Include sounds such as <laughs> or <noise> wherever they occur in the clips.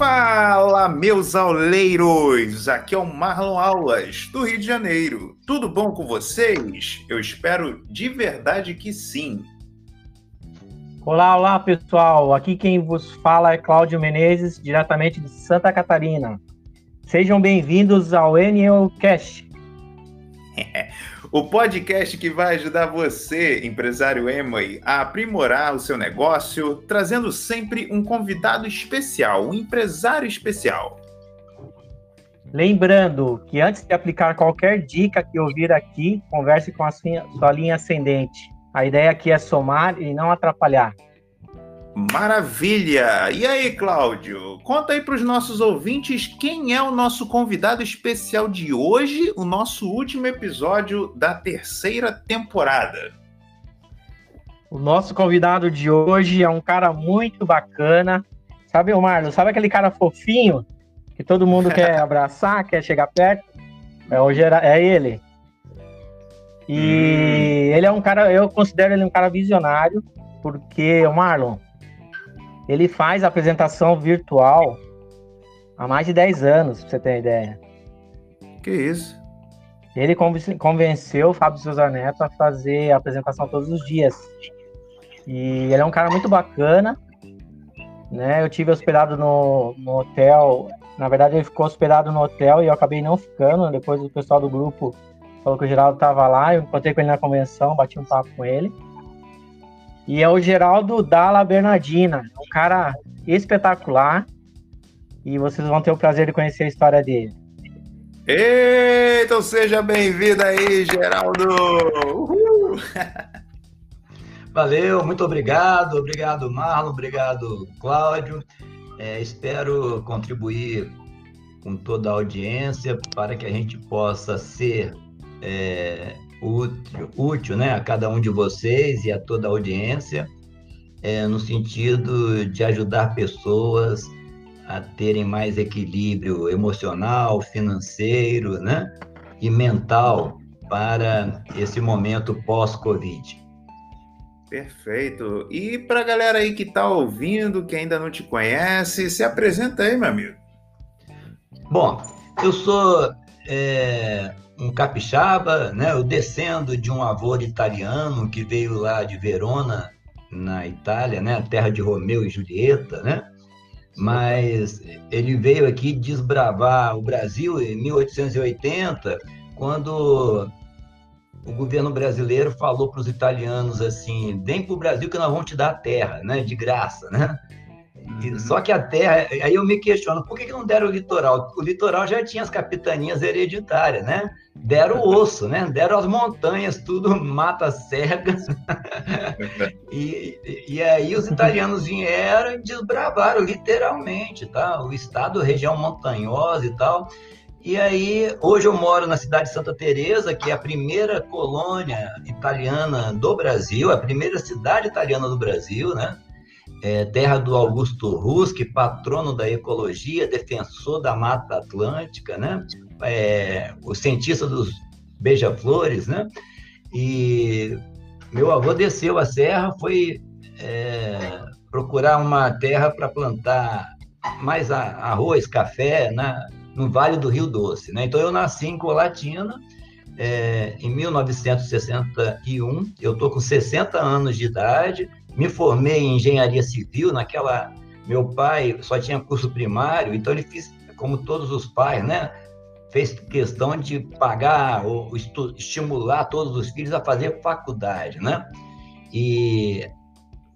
Fala, meus auleiros! Aqui é o Marlon Aulas, do Rio de Janeiro. Tudo bom com vocês? Eu espero de verdade que sim. Olá, olá, pessoal. Aqui quem vos fala é Cláudio Menezes, diretamente de Santa Catarina. Sejam bem-vindos ao NEOcast. <laughs> o podcast que vai ajudar você, empresário Emoi, a aprimorar o seu negócio, trazendo sempre um convidado especial, um empresário especial. Lembrando que antes de aplicar qualquer dica que ouvir aqui, converse com a sua linha ascendente a ideia aqui é somar e não atrapalhar. Maravilha! E aí, Cláudio? Conta aí para os nossos ouvintes quem é o nosso convidado especial de hoje, o nosso último episódio da terceira temporada. O nosso convidado de hoje é um cara muito bacana. Sabe, o Marlon? Sabe aquele cara fofinho que todo mundo <laughs> quer abraçar, quer chegar perto? É, o gera... é ele. E hum. ele é um cara, eu considero ele um cara visionário, porque o Marlon, ele faz apresentação virtual há mais de 10 anos, pra você ter ideia. Que isso? Ele convenceu o Fábio Souza Neto a fazer a apresentação todos os dias. E ele é um cara muito bacana, né? Eu tive hospedado no, no hotel, na verdade ele ficou hospedado no hotel e eu acabei não ficando, depois o pessoal do grupo falou que o Geraldo estava lá, eu encontrei com ele na convenção, bati um papo com ele. E é o Geraldo Dalla Bernardina, um cara espetacular. E vocês vão ter o prazer de conhecer a história dele. Então seja bem-vindo aí, Geraldo! Uhul. <laughs> Valeu, muito obrigado, obrigado Marlon, obrigado Cláudio. É, espero contribuir com toda a audiência para que a gente possa ser é, útil, útil né, a cada um de vocês e a toda a audiência, é, no sentido de ajudar pessoas a terem mais equilíbrio emocional, financeiro né, e mental para esse momento pós-Covid. Perfeito. E para a galera aí que está ouvindo, que ainda não te conhece, se apresenta aí, meu amigo. Bom, eu sou é, um capixaba, né? Eu descendo de um avô italiano que veio lá de Verona, na Itália, né? Terra de Romeu e Julieta, né? Mas ele veio aqui desbravar o Brasil em 1880, quando o governo brasileiro falou para os italianos assim: vem para o Brasil que nós vamos te dar a terra, né? De graça, né? Uhum. Só que a terra, aí eu me questiono, por que, que não deram o litoral? O litoral já tinha as capitanias hereditárias, né? Deram o osso, né? Deram as montanhas, tudo <laughs> mata cega. <laughs> e, e aí os italianos vieram e desbravaram, literalmente, tá? O estado, região montanhosa e tal. E aí, hoje eu moro na cidade de Santa Teresa, que é a primeira colônia italiana do Brasil, a primeira cidade italiana do Brasil, né? É, terra do Augusto Ruski, patrono da ecologia, defensor da Mata Atlântica, né? É, o cientista dos beija-flores, né? E meu avô desceu a serra, foi é, procurar uma terra para plantar mais arroz, café, né? no Vale do Rio Doce, né? Então eu nasci em Colatina, é, em 1961, eu tô com 60 anos de idade, me formei em engenharia civil, naquela. Meu pai só tinha curso primário, então ele fez, como todos os pais, né? Fez questão de pagar ou estimular todos os filhos a fazer faculdade, né? E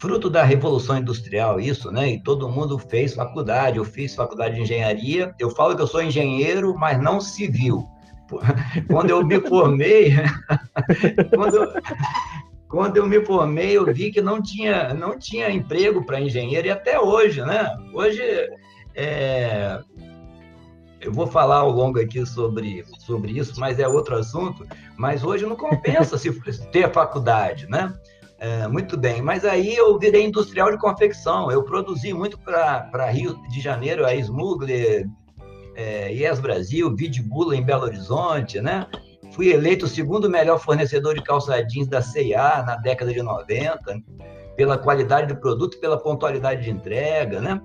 fruto da revolução industrial isso, né? E todo mundo fez faculdade. Eu fiz faculdade de engenharia. Eu falo que eu sou engenheiro, mas não civil. <laughs> Quando eu me formei, <laughs> quando, eu, quando eu me formei, eu vi que não tinha, não tinha emprego para engenheiro, e até hoje, né? Hoje, é... eu vou falar ao longo aqui sobre, sobre isso, mas é outro assunto. Mas hoje não compensa se <laughs> ter faculdade, né? É, muito bem, mas aí eu virei industrial de confecção. Eu produzi muito para Rio de Janeiro, a Smugler, é, Yes Brasil, Vidbula em Belo Horizonte, né? Fui eleito o segundo melhor fornecedor de calça jeans da C&A na década de 90, pela qualidade do produto, pela pontualidade de entrega, né?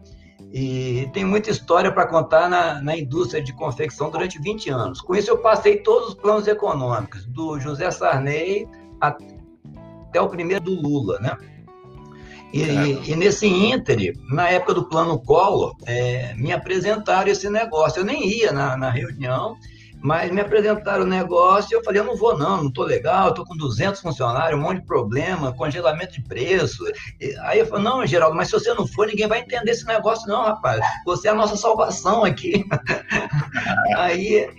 E tem muita história para contar na, na indústria de confecção durante 20 anos. Com isso, eu passei todos os planos econômicos, do José Sarney até o primeiro do Lula, né? E, e, nesse íntere, na época do plano Collor, é, me apresentaram esse negócio. Eu nem ia na, na reunião, mas me apresentaram o negócio e eu falei, eu não vou não, não estou legal, estou com 200 funcionários, um monte de problema, congelamento de preço. E aí eu falei, não, Geraldo, mas se você não for, ninguém vai entender esse negócio não, rapaz. Você é a nossa salvação aqui. <laughs> aí,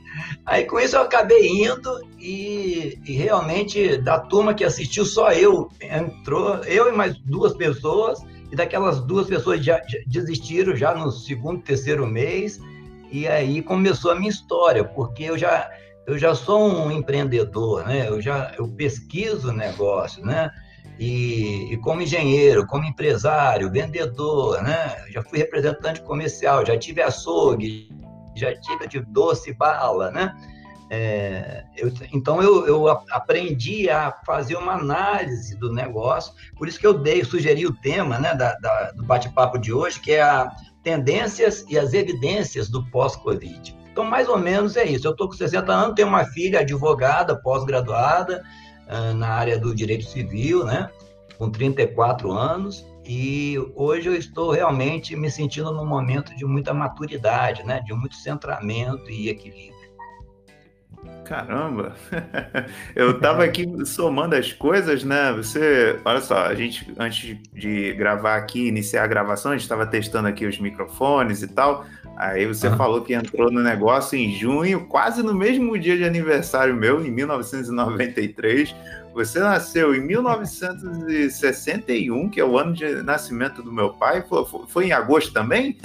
aí com isso eu acabei indo e, e, realmente da turma que assistiu, só eu entrou, eu e mais duas pessoas, e daquelas duas pessoas já, já desistiram já no segundo, terceiro mês, e aí começou a minha história, porque eu já, eu já sou um empreendedor, né? Eu já eu pesquiso negócio, né? E, e, como engenheiro, como empresário, vendedor, né? Já fui representante comercial, já tive açougue, já tive, tive doce bala, né? É, eu, então eu, eu, aprendi a fazer uma análise do negócio, por isso que eu dei, sugeri o tema né, da, da, do bate-papo de hoje, que é a tendências e as evidências do pós-Covid. Então, mais ou menos é isso. Eu estou com 60 anos, tenho uma filha advogada, pós-graduada uh, na área do direito civil, né? com 34 anos, e hoje eu estou realmente me sentindo num momento de muita maturidade, né? de muito centramento e equilíbrio. Caramba! <laughs> Eu estava aqui somando as coisas, né? Você, olha só, a gente antes de gravar aqui, iniciar a gravação, a gente estava testando aqui os microfones e tal. Aí você ah. falou que entrou no negócio em junho, quase no mesmo dia de aniversário meu, em 1993. Você nasceu em 1961, que é o ano de nascimento do meu pai. Foi, foi em agosto também?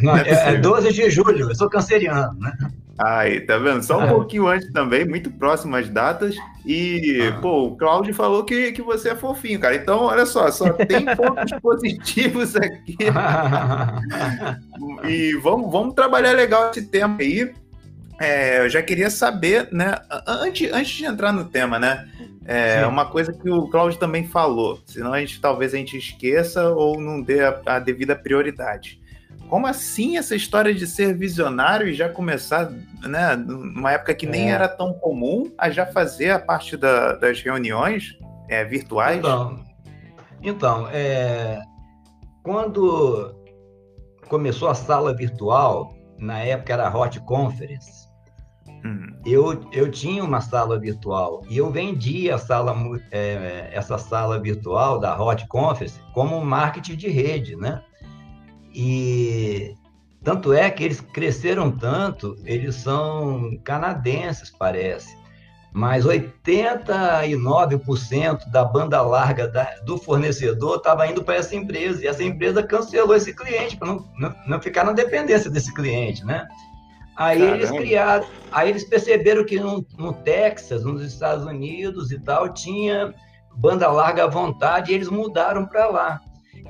Não, <laughs> é, é 12 de julho, eu sou canceriano, né? Aí, tá vendo? Só um é. pouquinho antes também, muito próximo às datas. E, ah. pô, o Cláudio falou que, que você é fofinho, cara. Então, olha só, só tem <laughs> pontos positivos aqui. <laughs> e vamos, vamos trabalhar legal esse tema aí. É, eu já queria saber, né? Antes, antes de entrar no tema, né? É uma coisa que o Cláudio também falou, senão a gente talvez a gente esqueça ou não dê a, a devida prioridade. Como assim essa história de ser visionário e já começar, né, numa época que nem é. era tão comum, a já fazer a parte da, das reuniões é, virtuais? Então, então é, quando começou a sala virtual, na época era Hot Conference, hum. eu, eu tinha uma sala virtual e eu vendia a sala, é, essa sala virtual da Hot Conference como marketing de rede, né? E tanto é que eles cresceram tanto, eles são canadenses, parece. Mas 89% da banda larga da, do fornecedor estava indo para essa empresa. E essa empresa cancelou esse cliente para não, não, não, ficar na dependência desse cliente, né? Aí Caramba. eles criaram, aí eles perceberam que no, no Texas, nos Estados Unidos e tal, tinha banda larga à vontade e eles mudaram para lá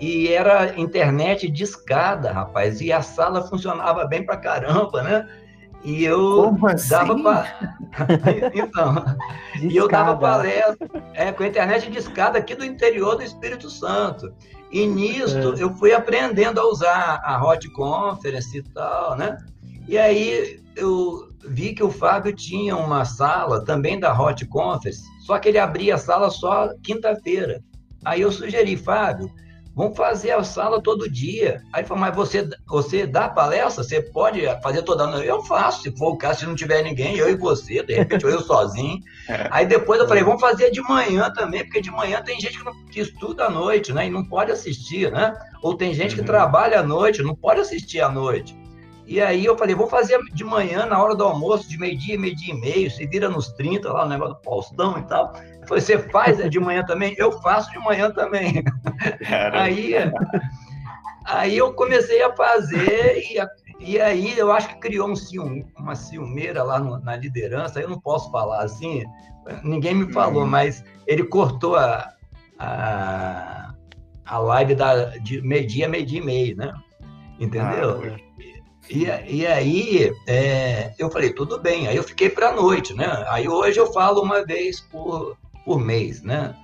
e era internet de escada, rapaz, e a sala funcionava bem pra caramba, né? E eu Como assim? dava pa... <laughs> então, e eu dava palestra é, com a internet de escada aqui do interior do Espírito Santo. E nisto é. eu fui aprendendo a usar a Hot Conference e tal, né? E aí eu vi que o Fábio tinha uma sala também da Hot Conference, só que ele abria a sala só quinta-feira. Aí eu sugeri, Fábio, Vamos fazer a sala todo dia. Aí falou, mas você, você dá palestra? Você pode fazer toda noite? Eu faço, se for o caso, se não tiver ninguém, eu e você, de repente, <laughs> eu sozinho. É. Aí depois eu falei, vamos fazer de manhã também, porque de manhã tem gente que, não, que estuda à noite, né? E não pode assistir, né? Ou tem gente que uhum. trabalha à noite, não pode assistir à noite. E aí eu falei, vou fazer de manhã, na hora do almoço, de meio-dia, meio-dia e meio, se vira nos 30, lá o negócio do Faustão e tal. Eu falei, você faz de manhã também? Eu faço de manhã também. Aí, aí eu comecei a fazer e, e aí eu acho que criou um cium, uma ciumeira lá no, na liderança, eu não posso falar assim, ninguém me falou, uhum. mas ele cortou a, a, a live da, de meio-dia, meio-dia e meio, né? Entendeu? Ah, e, e aí é, eu falei, tudo bem. Aí eu fiquei para a noite, né? Aí hoje eu falo uma vez por, por mês, né?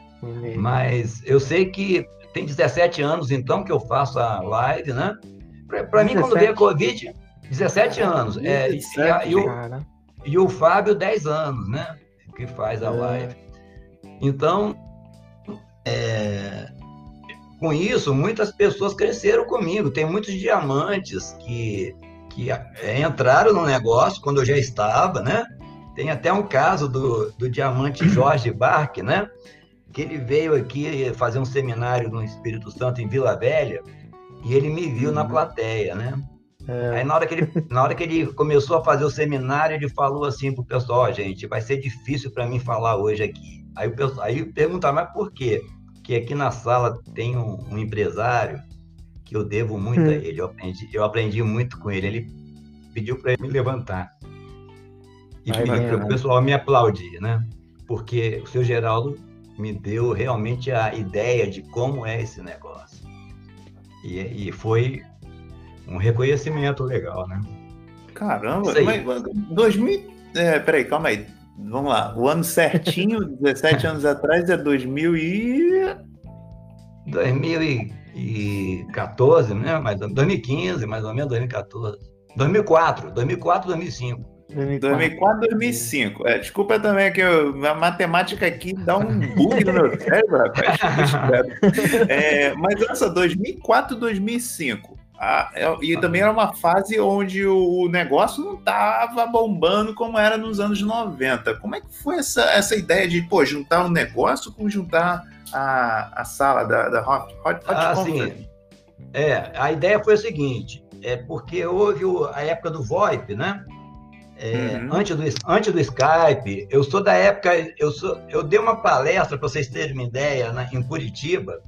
Mas eu sei que tem 17 anos então que eu faço a live, né? Para mim, quando veio a Covid, 17 anos. É, 17, e, a, e, o, e, o, Fábio, 10 anos, né? Que faz a é. live. Então, é, com isso, muitas pessoas cresceram comigo. Tem muitos diamantes que, que é, entraram no negócio quando eu já estava, né? Tem até um caso do, do diamante <clears throat> Jorge Barque, né? Que ele veio aqui fazer um seminário no Espírito Santo em Vila Velha e ele me viu na uhum. plateia, né? É. Aí na hora, que ele, na hora que ele começou a fazer o seminário, ele falou assim pro pessoal, oh, gente, vai ser difícil para mim falar hoje aqui. Aí o pessoal, aí perguntar, mas por quê? Que aqui na sala tem um, um empresário que eu devo muito hum. a ele. Eu aprendi, eu aprendi muito com ele. Ele pediu para ele me levantar. E para o pessoal me aplaudir, né? Porque o seu Geraldo me deu realmente a ideia de como é esse negócio. E, e foi um reconhecimento legal, né? Caramba, mas 2000. É, peraí, calma aí. Vamos lá. O ano certinho, <laughs> 17 anos atrás, é 2000 e. 2014, né? Mas 2015, mais ou menos 2014. 2004, 2004, 2005. 2004, 2005. É, desculpa também que eu, a matemática aqui dá um bug no meu cérebro, rapaz. É, mas essa 2004, 2005. Ah, e também era uma fase onde o negócio não estava bombando como era nos anos 90. Como é que foi essa, essa ideia de pô, juntar um negócio com juntar a, a sala da, da Hot, Hot, Hot ah, sim. É, a ideia foi a seguinte: é porque houve a época do VoIP, né? É, uhum. antes, do, antes do Skype, eu sou da época, eu, sou, eu dei uma palestra, para vocês terem uma ideia, né, em Curitiba.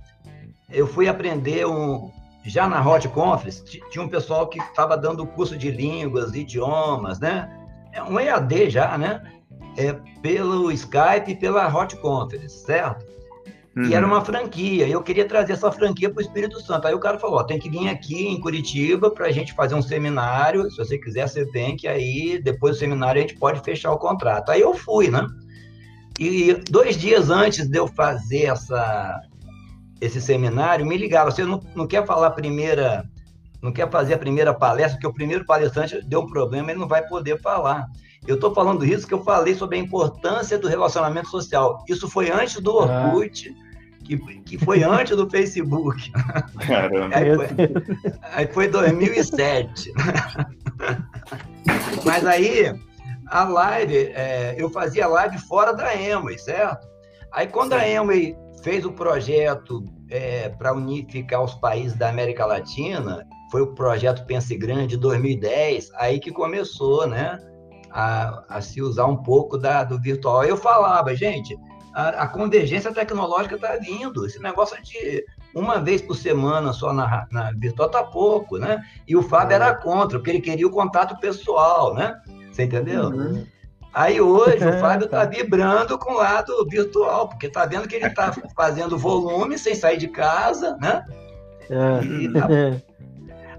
Eu fui aprender um, já na Hot Conference, tinha um pessoal que estava dando curso de línguas, idiomas, né? É um EAD já, né? É, pelo Skype e pela Hot Conference, certo? Uhum. E era uhum. uma franquia, eu queria trazer essa franquia para o Espírito Santo. Aí o cara falou: ó, tem que vir aqui em Curitiba para a gente fazer um seminário. Se você quiser, você vem, que aí depois do seminário a gente pode fechar o contrato. Aí eu fui, né? E dois dias antes de eu fazer essa, esse seminário, me ligaram, você não, não quer falar a primeira, não quer fazer a primeira palestra, porque o primeiro palestrante deu um problema, ele não vai poder falar. Eu estou falando isso que eu falei sobre a importância do relacionamento social. Isso foi antes do Orkut, ah. que, que foi <laughs> antes do Facebook. Caramba. Aí foi, aí foi 2007. <laughs> Mas aí, a live, é, eu fazia live fora da Emway, certo? Aí quando a Emway fez o projeto é, para unificar os países da América Latina, foi o projeto Pense Grande 2010, aí que começou, né, a, a se usar um pouco da, do virtual. Eu falava, gente, a, a convergência tecnológica está vindo, esse negócio de uma vez por semana só na, na virtual tá pouco, né? E o Fábio é. era contra, porque ele queria o contato pessoal, né? Você entendeu? Uhum. Aí hoje o <laughs> Fábio está vibrando com o lado virtual, porque está vendo que ele está <laughs> fazendo volume sem sair de casa, né? É. <laughs> Tá...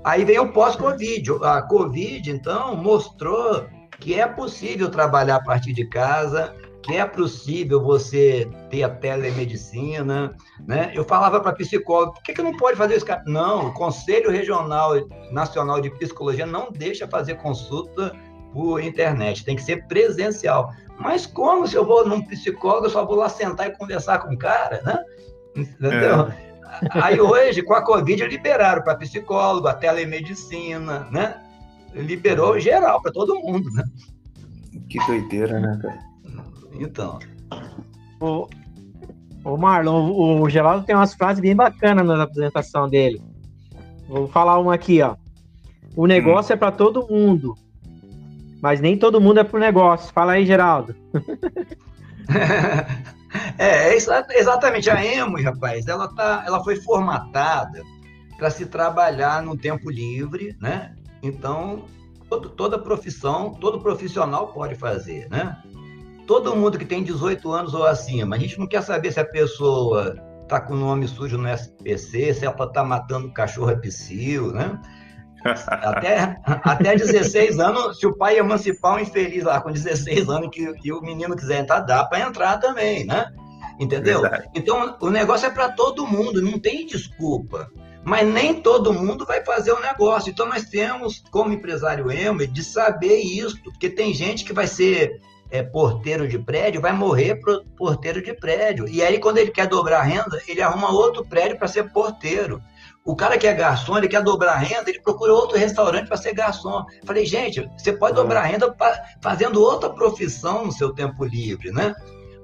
Aí vem o pós-Covid. A Covid, então, mostrou que é possível trabalhar a partir de casa, que é possível você ter a telemedicina, né? Eu falava para psicólogo, por que, que não pode fazer isso? Não, o Conselho Regional Nacional de Psicologia não deixa fazer consulta por internet, tem que ser presencial. Mas como se eu vou num psicólogo, eu só vou lá sentar e conversar com o cara, né? Entendeu? É. Aí hoje, com a Covid, liberaram para psicólogo, a telemedicina, né? Liberou geral para todo mundo, né? Que doideira, né, cara? Então. O, o Marlon, o, o Geraldo tem umas frases bem bacanas na apresentação dele. Vou falar uma aqui, ó. O negócio hum. é para todo mundo, mas nem todo mundo é pro negócio. Fala aí, Geraldo. <laughs> é, é exatamente. A Emo, rapaz, ela, tá, ela foi formatada para se trabalhar no tempo livre, né? Então, todo, toda profissão, todo profissional pode fazer, né? Todo mundo que tem 18 anos ou acima, a gente não quer saber se a pessoa está com o nome sujo no SPC, se ela está matando cachorro a psil, né? <laughs> Até, até 16 anos, se o pai emancipar um infeliz lá com 16 anos que, que o menino quiser entrar, dá para entrar também, né? Entendeu? Verdade. Então, o negócio é para todo mundo, não tem desculpa. Mas nem todo mundo vai fazer o negócio. Então, nós temos, como empresário Emmer, de saber isso, porque tem gente que vai ser é, porteiro de prédio, vai morrer pro porteiro de prédio. E aí, quando ele quer dobrar a renda, ele arruma outro prédio para ser porteiro. O cara que é garçom, ele quer dobrar a renda, ele procura outro restaurante para ser garçom. Falei, gente, você pode dobrar a renda fazendo outra profissão no seu tempo livre, né?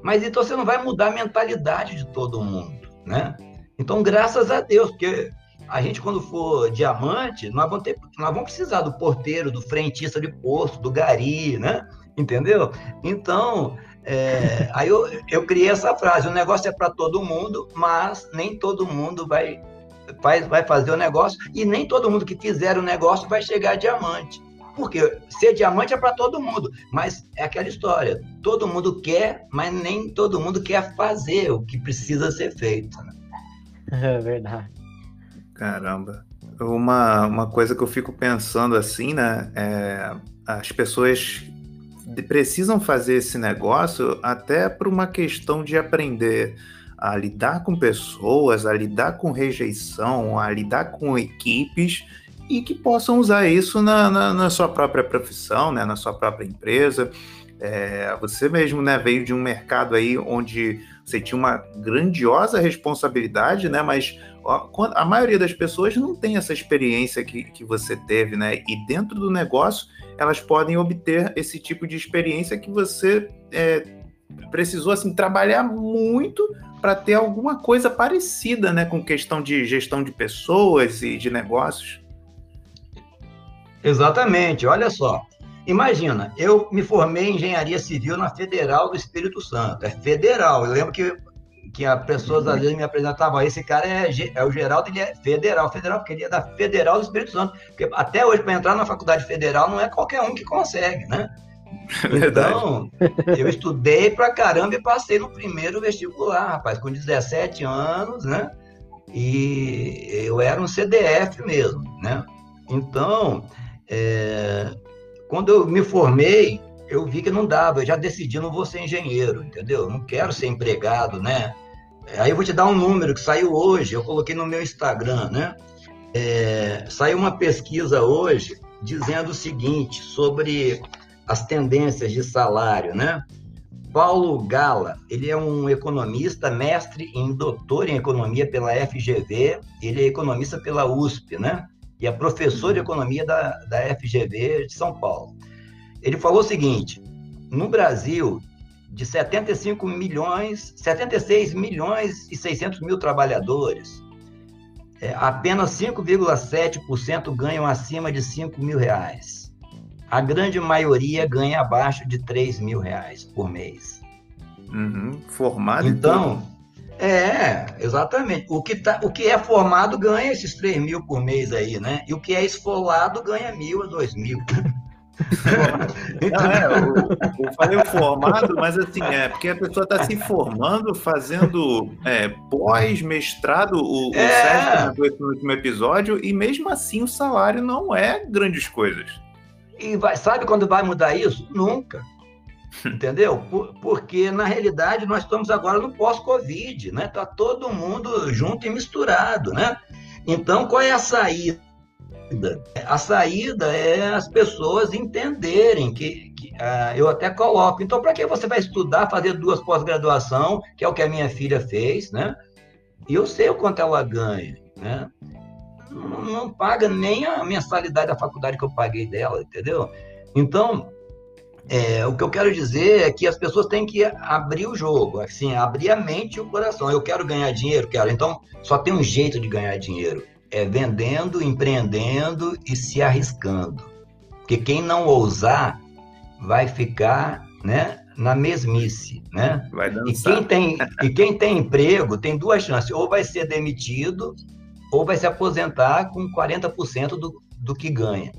Mas então você não vai mudar a mentalidade de todo mundo, né? Então, graças a Deus, porque a gente, quando for diamante, nós vamos, ter, nós vamos precisar do porteiro, do frentista de posto, do gari, né? Entendeu? Então, é, <laughs> aí eu, eu criei essa frase: o negócio é para todo mundo, mas nem todo mundo vai faz, vai fazer o negócio e nem todo mundo que fizer o negócio vai chegar a diamante. Porque ser diamante é para todo mundo, mas é aquela história: todo mundo quer, mas nem todo mundo quer fazer o que precisa ser feito. Né? <laughs> É verdade. Caramba. Uma, uma coisa que eu fico pensando assim, né? É, as pessoas precisam fazer esse negócio até por uma questão de aprender a lidar com pessoas, a lidar com rejeição, a lidar com equipes e que possam usar isso na, na, na sua própria profissão, né, na sua própria empresa. É, você mesmo né, veio de um mercado aí onde você tinha uma grandiosa responsabilidade, né, mas a maioria das pessoas não tem essa experiência que, que você teve, né? E dentro do negócio, elas podem obter esse tipo de experiência que você é, precisou assim trabalhar muito para ter alguma coisa parecida, né, com questão de gestão de pessoas e de negócios. Exatamente. Olha só. Imagina, eu me formei em engenharia civil na Federal do Espírito Santo. É federal. Eu lembro que, que as pessoas às vezes me apresentavam, esse cara é, é o Geraldo, ele é federal, federal, porque ele é da Federal do Espírito Santo. Porque até hoje, para entrar na faculdade federal, não é qualquer um que consegue, né? <laughs> Verdade. Então, eu estudei pra caramba e passei no primeiro vestibular, rapaz, com 17 anos, né? E eu era um CDF mesmo, né? Então, é, quando eu me formei, eu vi que não dava, eu já decidi, não vou ser engenheiro, entendeu? Eu não quero ser empregado, né? Aí eu vou te dar um número que saiu hoje, eu coloquei no meu Instagram, né? É, saiu uma pesquisa hoje dizendo o seguinte sobre as tendências de salário, né? Paulo Gala, ele é um economista, mestre em doutor em economia pela FGV, ele é economista pela USP, né? E é professor de economia da, da FGV de São Paulo. Ele falou o seguinte: no Brasil, de 75 milhões, 76 milhões e 600 mil trabalhadores, é, apenas 5,7% ganham acima de 5 mil reais a grande maioria ganha abaixo de 3 mil reais por mês. Uhum. Formado então é exatamente o que tá o que é formado ganha esses 3 mil por mês aí né e o que é esfolado ganha mil a dois mil. <laughs> Não, é, eu, eu, falei o formado, mas assim, é porque a pessoa está se formando, fazendo é, pós-mestrado, o, é. o Sérgio comentou no último episódio, e mesmo assim o salário não é grandes coisas. E vai, sabe quando vai mudar isso? Nunca. Entendeu? Por, porque, na realidade, nós estamos agora no pós-Covid, né? Está todo mundo junto e misturado, né? Então, qual é a saída? A saída é as pessoas entenderem que, que uh, eu até coloco. Então, para que você vai estudar, fazer duas pós-graduação, que é o que a minha filha fez, né? E eu sei o quanto ela ganha, né? não, não paga nem a mensalidade da faculdade que eu paguei dela, entendeu? Então, é, o que eu quero dizer é que as pessoas têm que abrir o jogo, assim, abrir a mente e o coração. Eu quero ganhar dinheiro, quero. Então, só tem um jeito de ganhar dinheiro: é vendendo, empreendendo e se arriscando. Porque quem não ousar vai ficar, né, na mesmice, né? Vai e quem tem e quem tem emprego tem duas chances: ou vai ser demitido ou vai se aposentar com 40% do, do que ganha.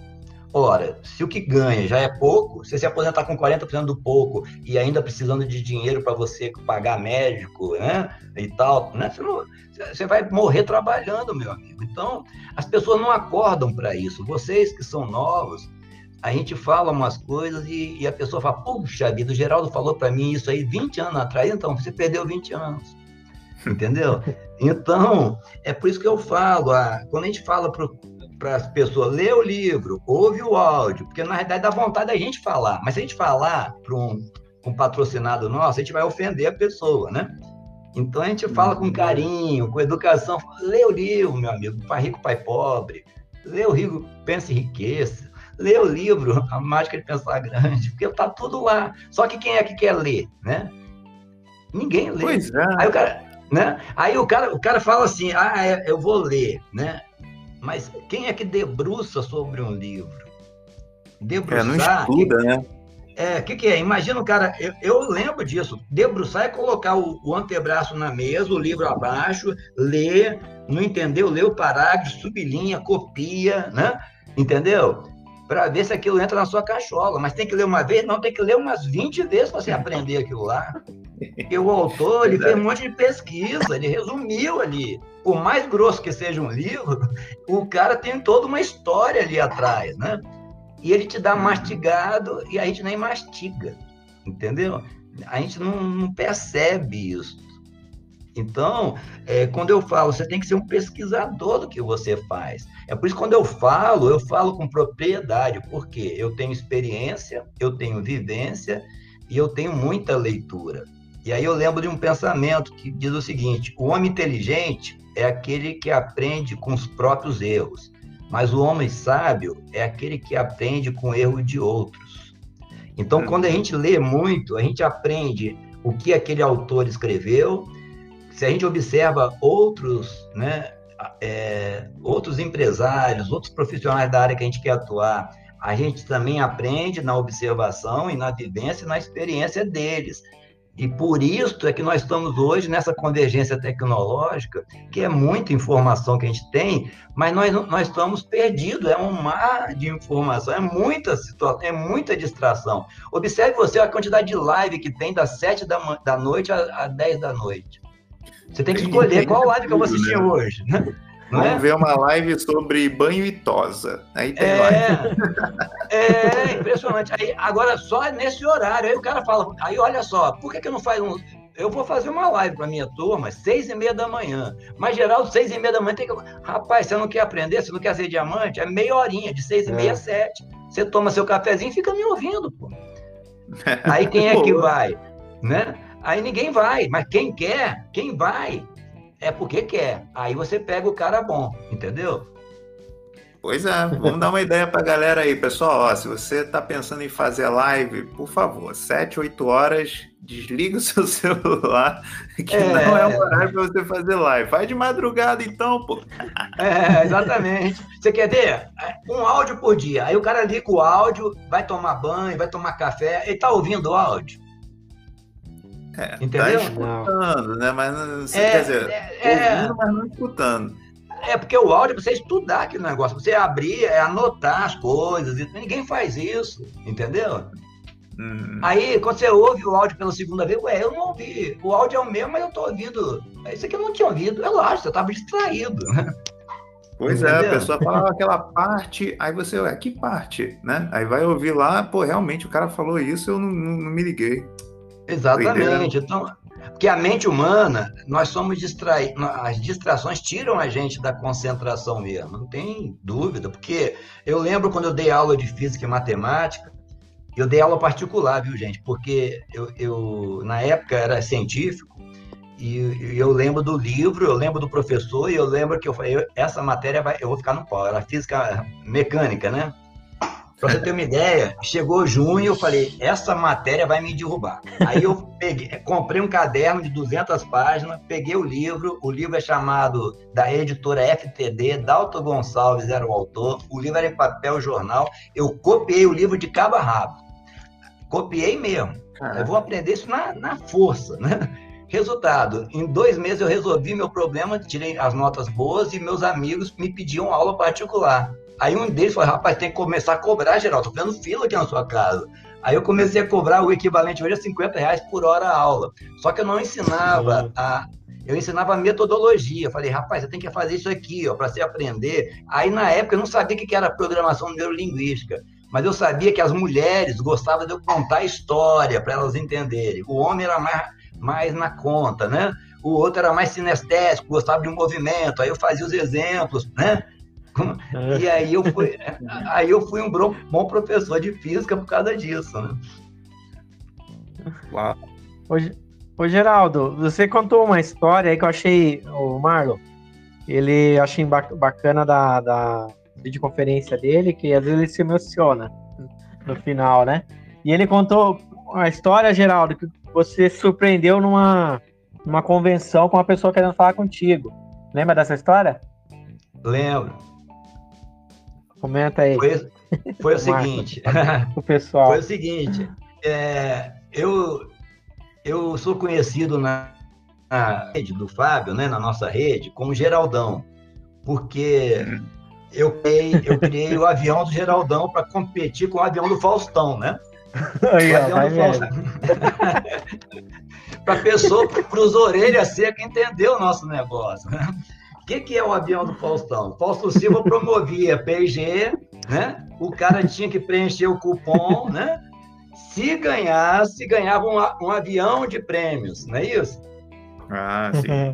Ora, se o que ganha já é pouco, você se aposentar com 40% do pouco e ainda precisando de dinheiro para você pagar médico, né, e tal, né, você, não, você vai morrer trabalhando, meu amigo. Então, as pessoas não acordam para isso. Vocês que são novos, a gente fala umas coisas e, e a pessoa fala, puxa vida, o Geraldo falou para mim isso aí 20 anos atrás, então você perdeu 20 anos. <laughs> Entendeu? Então, é por isso que eu falo, ah, quando a gente fala para as pessoas, lê o livro, ouve o áudio, porque na realidade dá vontade da gente falar, mas se a gente falar para um, um patrocinado nosso, a gente vai ofender a pessoa, né? Então a gente fala com carinho, com educação. Lê o livro, meu amigo, Pai Rico, Pai Pobre. Lê o Rico, Pensa em Riqueza. Lê o livro, <laughs> A Mágica de Pensar Grande, porque tá tudo lá. Só que quem é que quer ler, né? Ninguém lê. Pois é. Aí o cara, né? Aí o cara, o cara fala assim, ah, é, eu vou ler, né? Mas quem é que debruça sobre um livro? Debruçar... É, não estuda, né? É, o que, que é? Imagina o cara, eu, eu lembro disso. Debruçar é colocar o, o, antebraço na mesa, o livro abaixo, ler, não entendeu? Lê o parágrafo, sublinha, copia, né? Entendeu? Para ver se aquilo entra na sua cachola. Mas tem que ler uma vez? Não, tem que ler umas 20 vezes para você aprender aquilo lá. Porque o autor, ele fez um monte de pesquisa, ele resumiu ali. Por mais grosso que seja um livro, <laughs> o cara tem toda uma história ali atrás, né? e ele te dá mastigado e a gente nem mastiga, entendeu? A gente não, não percebe isso. Então, é, quando eu falo, você tem que ser um pesquisador do que você faz. É por isso que quando eu falo, eu falo com propriedade, porque eu tenho experiência, eu tenho vivência e eu tenho muita leitura. E aí eu lembro de um pensamento que diz o seguinte: o homem inteligente é aquele que aprende com os próprios erros. Mas o homem sábio é aquele que aprende com o erro de outros. Então, quando a gente lê muito, a gente aprende o que aquele autor escreveu. Se a gente observa outros, né, é, outros empresários, outros profissionais da área que a gente quer atuar, a gente também aprende na observação e na vivência e na experiência deles. E por isso é que nós estamos hoje nessa convergência tecnológica, que é muita informação que a gente tem, mas nós, nós estamos perdidos, é um mar de informação, é muita situação, é muita distração. Observe você a quantidade de live que tem das 7 da, da noite às 10 da noite. Você tem que escolher qual live que eu vou assistir né? hoje, né? Vamos é? ver uma live sobre banho e tosa. Aí tem é, live. É, impressionante. Aí, agora, só nesse horário. Aí o cara fala, aí olha só, por que, que não faz um. Eu vou fazer uma live para minha turma, seis e meia da manhã. Mas, Geraldo, seis e meia da manhã tem que. Rapaz, você não quer aprender, você não quer ser diamante? É meia horinha, de seis e meia a é. sete. Você toma seu cafezinho e fica me ouvindo, pô. <laughs> Aí quem é que vai? Né? Aí ninguém vai, mas quem quer, quem vai, é porque quer. Aí você pega o cara bom, entendeu? Pois é, vamos dar uma ideia para a galera aí, pessoal. Ó, se você está pensando em fazer live, por favor, 7, 8 horas, desliga o <laughs> seu celular, que é... não é o horário para você fazer live. Faz de madrugada então, pô. É, exatamente. Você quer ver? Um áudio por dia. Aí o cara liga o áudio, vai tomar banho, vai tomar café, ele tá ouvindo o áudio. É, tá Entendeu? Tá escutando, né? Mas é, quer dizer, é, é, ouvindo, mas não escutando. É porque o áudio é você estudar aquele negócio, você abrir, é anotar as coisas, ninguém faz isso, entendeu? Hum. Aí, quando você ouve o áudio pela segunda vez, ué, eu não ouvi. O áudio é o mesmo, mas eu tô ouvindo. Isso aqui eu não tinha ouvido. É lógico, você tava distraído. Pois Entendeu? é, a pessoa falava aquela parte, aí você, ué, que parte, né? Aí vai ouvir lá, pô, realmente o cara falou isso, eu não, não, não me liguei. Exatamente. Então, porque a mente humana, nós somos distraídos, as distrações tiram a gente da concentração mesmo, não tem dúvida, porque eu lembro quando eu dei aula de física e matemática, eu dei aula particular, viu, gente? Porque eu, eu na época era científico, e, eu lembro do livro, eu lembro do professor, e eu lembro que eu falei, essa matéria vai, eu vou ficar no pau, era física mecânica, né? Pra você ter uma ideia, chegou junho eu falei, essa matéria vai me derrubar. Aí eu peguei, comprei um caderno de 200 páginas, peguei o livro, o livro é chamado da editora FTD, Dalton Gonçalves era o autor, o livro era em papel jornal, eu copiei o livro de cabo a rabo. Copiei mesmo. Eu vou aprender isso na, na força, né? Resultado, em dois meses eu resolvi meu problema, tirei as notas boas e meus amigos me pediam aula particular. Aí um deles falou, rapaz, tem que começar a cobrar, Geraldo, tô vendo fila aqui na sua casa. Aí eu comecei a cobrar o equivalente hoje a 50 reais por hora a aula. Só que eu não ensinava uhum. a. Eu ensinava a metodologia. Falei, rapaz, você tem que fazer isso aqui, ó, para você aprender. Aí na época eu não sabia o que era programação neurolinguística. mas eu sabia que as mulheres gostavam de eu contar história para elas entenderem. O homem era mais, mais na conta, né? O outro era mais sinestésico, gostava de um movimento, aí eu fazia os exemplos, né? <laughs> E aí eu fui, aí eu fui um bom professor de física por causa disso, né? Uau. Ô, ô, Geraldo, você contou uma história aí que eu achei, o Marlon, ele achei bacana da, da videoconferência dele, que às vezes ele se emociona no final, né? E ele contou uma história, Geraldo, que você surpreendeu numa, numa convenção com uma pessoa querendo falar contigo. Lembra dessa história? Lembro. Comenta aí. Foi, foi o seguinte. <laughs> o pessoal. Foi o seguinte. É, eu, eu sou conhecido na, na, rede do Fábio, né, na nossa rede, como Geraldão, porque eu criei, eu criei o avião do Geraldão para competir com o avião do Faustão, né? <laughs> Aí, o avião do Faustão. <laughs> para pessoa, para os orelhas secas entender o nosso negócio. Né? O que, que é o avião do Faustão? Fausto Silva promovia PG, né? O cara tinha que preencher o cupom, né? Se ganhasse, ganhava um, um avião de prêmios, não é isso? Ah, sim.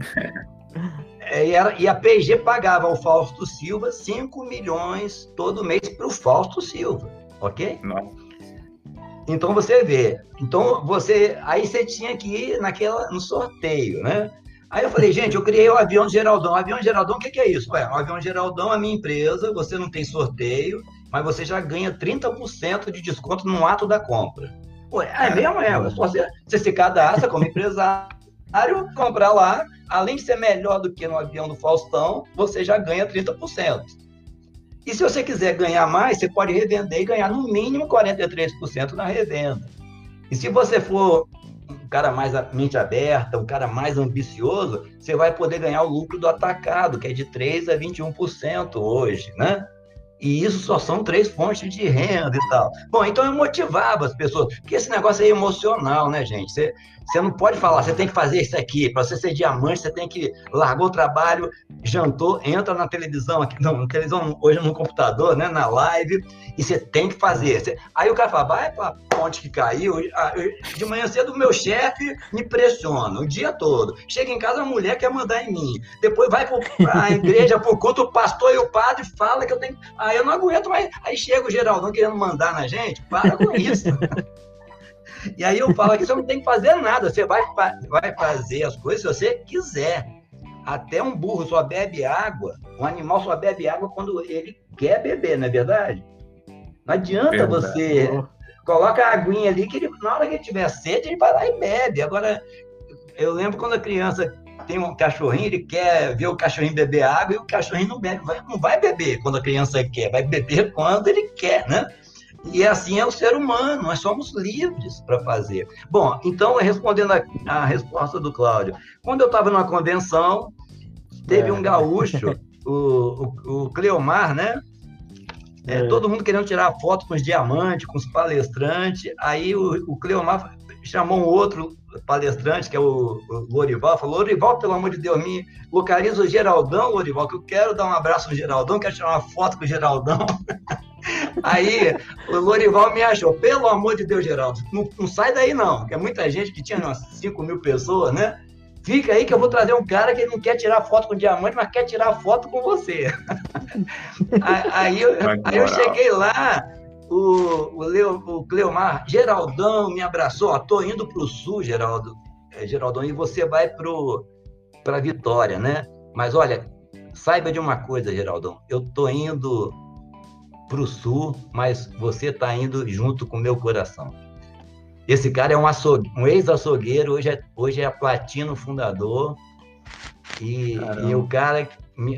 É, e, era, e, a PG pagava ao Fausto Silva 5 milhões todo mês para o Fausto Silva, ok? Nossa. Então você vê. Então você. Aí você tinha que ir naquela, no sorteio, né? Aí eu falei, gente, eu criei o avião Geraldão. O avião Geraldão, o que, que, é isso? Ué, o avião Geraldão é a minha empresa, você não tem sorteio, mas você já ganha 30% de desconto no ato da compra. Ué, é mesmo? É. Você, você se cadastra como empresário, comprar lá, além de ser melhor do que no avião do Faustão, você já ganha 30%. E se você quiser ganhar mais, você pode revender e ganhar no mínimo 43% na revenda. E se você for cara mais mente aberta, um cara mais ambicioso, você vai poder ganhar o lucro do atacado, que é de 3 a 21% hoje, né? E isso só são três fontes de renda e tal. Bom, então eu motivava as pessoas, porque esse negócio é emocional, né, gente? Você, você não pode falar, você tem que fazer isso aqui. Para você ser diamante, você tem que largar o trabalho, jantou, entra na televisão, aqui, não, na televisão, hoje no computador, né, na live, e você tem que fazer. Aí o cara fala, vai para ponte que caiu. De manhã cedo, o meu chefe me pressiona o dia todo. Chega em casa, a mulher quer mandar em mim. Depois vai para a igreja por conta, o pastor e o padre fala que eu tenho. Aí eu não aguento mais. Aí chega o Geraldão querendo mandar na gente. Para com isso. <laughs> E aí eu falo que você não tem que fazer nada, você vai, vai fazer as coisas se você quiser. Até um burro só bebe água, um animal só bebe água quando ele quer beber, não é verdade? Não adianta verdade. você. Coloca a aguinha ali, que ele, na hora que ele tiver sede, ele vai lá e bebe. Agora, eu lembro quando a criança tem um cachorrinho, ele quer ver o cachorrinho beber água e o cachorrinho não bebe, não vai beber quando a criança quer, vai beber quando ele quer, né? E assim é o ser humano, nós somos livres para fazer. Bom, então, respondendo a, a resposta do Cláudio, quando eu estava numa convenção, teve é. um gaúcho, <laughs> o, o, o Cleomar, né? É, é. Todo mundo querendo tirar foto com os diamantes, com os palestrantes. Aí o, o Cleomar chamou um outro palestrante, que é o, o Lorival, falou: Lorival, pelo amor de Deus, me localiza o Geraldão, Lorival, que eu quero dar um abraço no Geraldão, quero tirar uma foto com o Geraldão. <laughs> Aí o Lorival me achou, pelo amor de Deus, Geraldo, não, não sai daí não, porque é muita gente que tinha umas 5 mil pessoas, né? Fica aí que eu vou trazer um cara que não quer tirar foto com diamante, mas quer tirar foto com você. <laughs> aí, aí eu cheguei lá, o, o, Leo, o Cleomar, Geraldão me abraçou, ó, tô indo pro sul, Geraldo, é, Geraldão, e você vai pro para Vitória, né? Mas olha, saiba de uma coisa, Geraldão, eu tô indo para o sul, mas você está indo junto com o meu coração. Esse cara é um, um ex-açougueiro, hoje é, hoje é platino fundador. E, e, o cara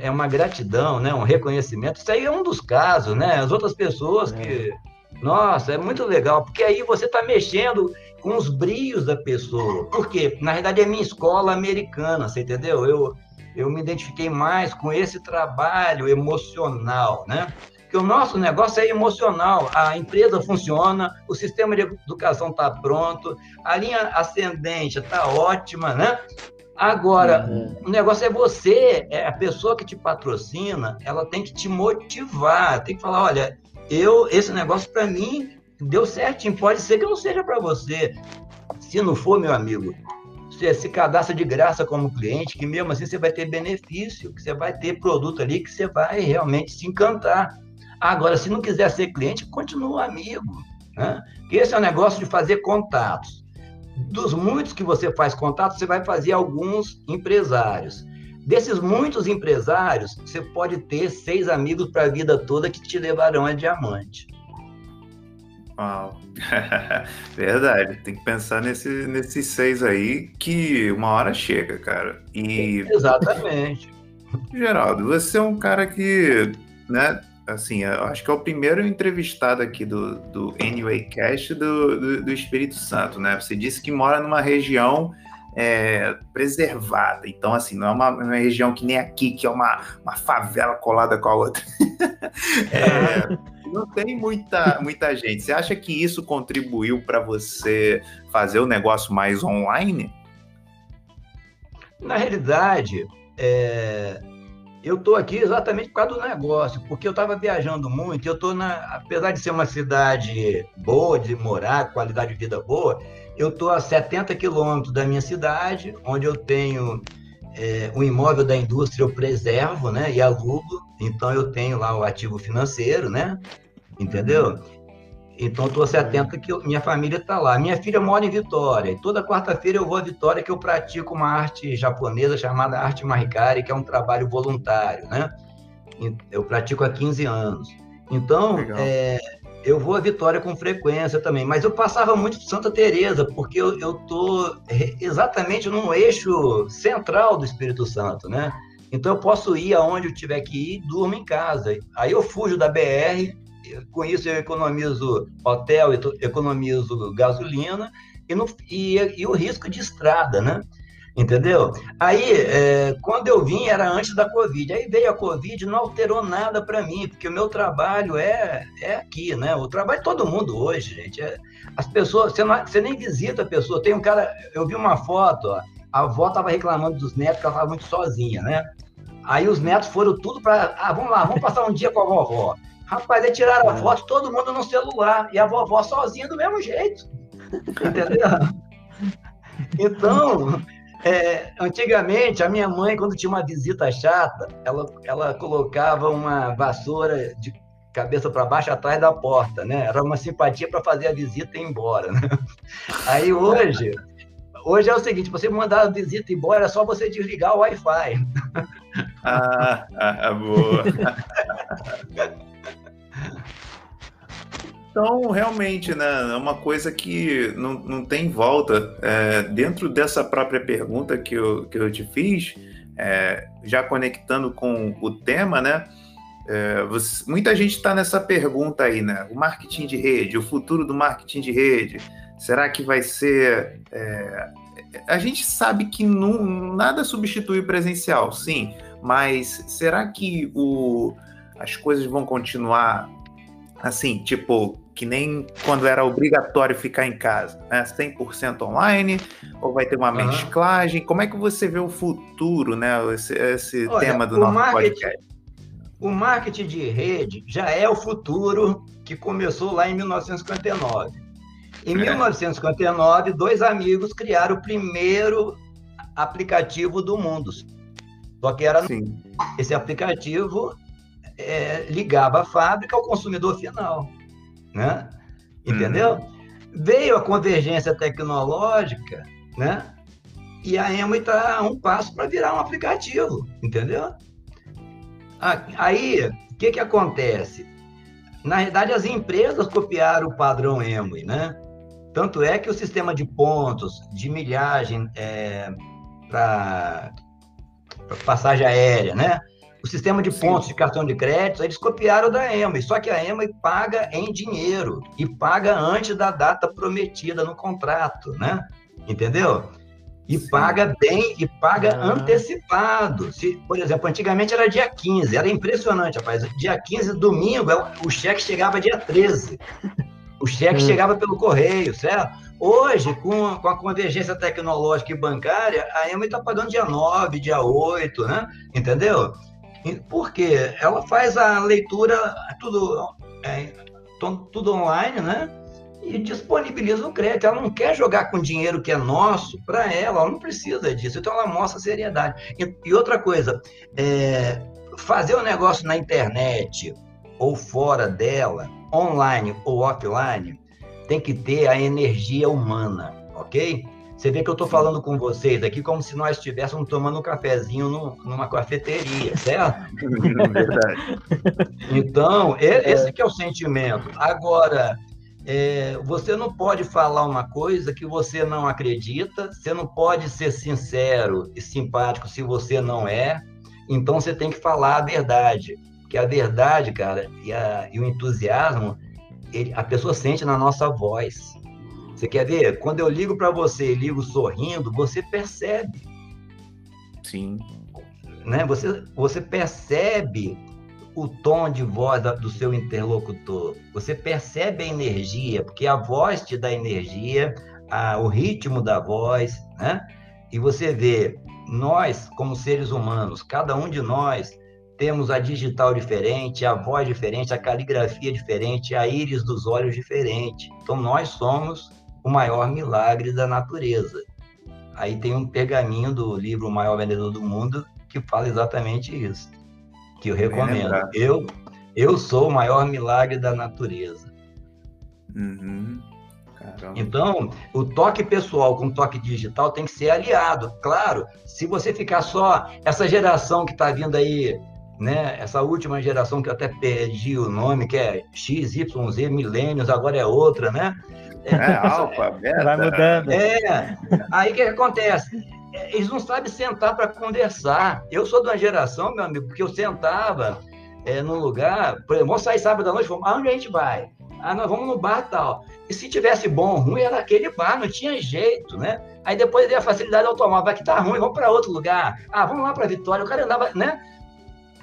é uma gratidão, né? um reconhecimento. Isso aí é um dos casos, né? As outras pessoas é. que. Nossa, é muito legal, porque aí você está mexendo com os brios da pessoa. Porque, na verdade, é minha escola americana, você entendeu? Eu, eu me identifiquei mais com esse trabalho emocional, né? que o nosso negócio é emocional. A empresa funciona, o sistema de educação está pronto, a linha ascendente está ótima, né? Agora, uhum. o negócio é você, é a pessoa que te patrocina, ela tem que te motivar, tem que falar, olha, eu esse negócio para mim deu certinho. Pode ser que não seja para você. Se não for, meu amigo, você se cadastra de graça como cliente, que mesmo assim você vai ter benefício, que você vai ter produto ali que você vai realmente se encantar. Agora, se não quiser ser cliente, continua amigo. Né? Esse é o negócio de fazer contatos. Dos muitos que você faz contato, você vai fazer alguns empresários. Desses muitos empresários, você pode ter seis amigos para a vida toda que te levarão a diamante. Uau. <laughs> Verdade, tem que pensar nesse, nesses seis aí que uma hora chega, cara. E. Exatamente. Geraldo, você é um cara que, né, assim, eu acho que é o primeiro entrevistado aqui do, do Anyway Cast do, do, do Espírito Santo, né? Você disse que mora numa região é, preservada. Então, assim, não é uma, uma, região que nem aqui, que é uma, uma favela colada com a outra. <laughs> é, não tem muita, muita gente. Você acha que isso contribuiu para você fazer o negócio mais online? Na realidade, é, eu estou aqui exatamente por causa do negócio, porque eu estava viajando muito. Eu estou na, apesar de ser uma cidade boa de morar, qualidade de vida boa, eu estou a 70 quilômetros da minha cidade, onde eu tenho é, o imóvel da indústria eu preservo, né, e alugo, então eu tenho lá o ativo financeiro, né, entendeu? Então estou a 70 que minha família está lá. Minha filha mora em Vitória, e toda quarta-feira eu vou a Vitória que eu pratico uma arte japonesa chamada arte marikari, que é um trabalho voluntário, né? Eu pratico há 15 anos. Então, é, eu vou a Vitória com frequência também, mas eu passava muito de Santa Teresa, porque eu, eu tô exatamente no eixo central do Espírito Santo, né? Então eu posso ir aonde eu tiver que ir, durmo em casa. Aí eu fujo da BR, com isso eu economizo hotel, economizo gasolina e, no, e, e o risco de estrada, né? Entendeu? Aí, é, quando eu vim, era antes da Covid. Aí veio a Covid, não alterou nada para mim, porque o meu trabalho é, é aqui, né? O trabalho de todo mundo hoje, gente. É, as pessoas, você, não, você, nem visita a pessoa. Tem um cara, eu vi uma foto, ó, a avó estava reclamando dos netos, que ela estava muito sozinha, né? Aí os netos foram tudo para. Ah, vamos lá, vamos passar um dia com a vovó. Rapaz, aí tiraram a é. foto, todo mundo no celular, e a vovó sozinha do mesmo jeito. <laughs> Entendeu? Então, é, antigamente, a minha mãe, quando tinha uma visita chata, ela, ela colocava uma vassoura de cabeça para baixo atrás da porta, né? Era uma simpatia para fazer a visita e ir embora, né? Aí hoje, hoje é o seguinte, você mandar a visita embora, é só você desligar o Wi-Fi. Ah, ah boa. <laughs> Então, realmente, né, é uma coisa que não, não tem volta. É, dentro dessa própria pergunta que eu, que eu te fiz, é, já conectando com o tema, né? É, você, muita gente está nessa pergunta aí, né? O marketing de rede, o futuro do marketing de rede, será que vai ser. É, a gente sabe que não, nada substitui o presencial, sim, mas será que o, as coisas vão continuar assim, tipo, que nem quando era obrigatório ficar em casa, né? 100% online, ou vai ter uma uhum. mesclagem? Como é que você vê o futuro, né? Esse, esse Olha, tema do nosso podcast. O marketing de rede já é o futuro que começou lá em 1959. Em é. 1959, dois amigos criaram o primeiro aplicativo do mundo. Só que era Sim. esse aplicativo é, ligava a fábrica ao consumidor final né? Entendeu? Uhum. Veio a convergência tecnológica, né? E a Emo está a um passo para virar um aplicativo, entendeu? Aí, o que, que acontece? Na verdade, as empresas copiaram o padrão Emui, né? Tanto é que o sistema de pontos, de milhagem é, para passagem aérea, né? O sistema de pontos Sim. de cartão de crédito, eles copiaram da EMA, só que a EMA paga em dinheiro e paga antes da data prometida no contrato, né? Entendeu? E Sim. paga bem e paga ah. antecipado. Se, por exemplo, antigamente era dia 15, era impressionante, rapaz. Dia 15, domingo, é o cheque chegava dia 13. O cheque hum. <laughs> chegava pelo correio, certo? Hoje, com, com a convergência tecnológica e bancária, a EMA está pagando dia 9, dia 8, né? Entendeu? Porque ela faz a leitura, tudo é, tudo online, né? E disponibiliza o crédito. Ela não quer jogar com dinheiro que é nosso para ela, ela não precisa disso. Então ela mostra seriedade. E, e outra coisa, é, fazer o um negócio na internet ou fora dela, online ou offline, tem que ter a energia humana, ok? Você vê que eu estou falando com vocês aqui como se nós estivéssemos tomando um cafezinho no, numa cafeteria, <laughs> certo? Verdade. Então, esse que é o sentimento. Agora, é, você não pode falar uma coisa que você não acredita, você não pode ser sincero e simpático se você não é, então você tem que falar a verdade. Que a verdade, cara, e, a, e o entusiasmo, ele, a pessoa sente na nossa voz. Você quer ver? Quando eu ligo para você e ligo sorrindo, você percebe. Sim. Né? Você, você percebe o tom de voz do seu interlocutor. Você percebe a energia, porque a voz te dá energia, a, o ritmo da voz, né? E você vê, nós, como seres humanos, cada um de nós temos a digital diferente, a voz diferente, a caligrafia diferente, a íris dos olhos diferente. Então, nós somos o maior milagre da natureza. Aí tem um pergaminho do livro O Maior Vendedor do Mundo que fala exatamente isso, que eu recomendo. Eu, eu sou o maior milagre da natureza. Uhum. Então, o toque pessoal com o toque digital tem que ser aliado. Claro, se você ficar só essa geração que está vindo aí, né? Essa última geração que eu até perdi o nome, que é XYZ milênios, agora é outra, né? É, <laughs> alfa, beta. Vai mudando. É. Aí o que, que acontece? Eles não sabem sentar para conversar. Eu sou de uma geração, meu amigo, porque eu sentava é, num lugar, por exemplo, vamos sair sábado à noite, vamos, aonde a gente vai? Ah, nós vamos no bar tal. E se tivesse bom ou ruim, era aquele bar, não tinha jeito, né? Aí depois veio a facilidade automóvel, vai que tá ruim, vamos para outro lugar. Ah, vamos lá para Vitória. O cara andava, né?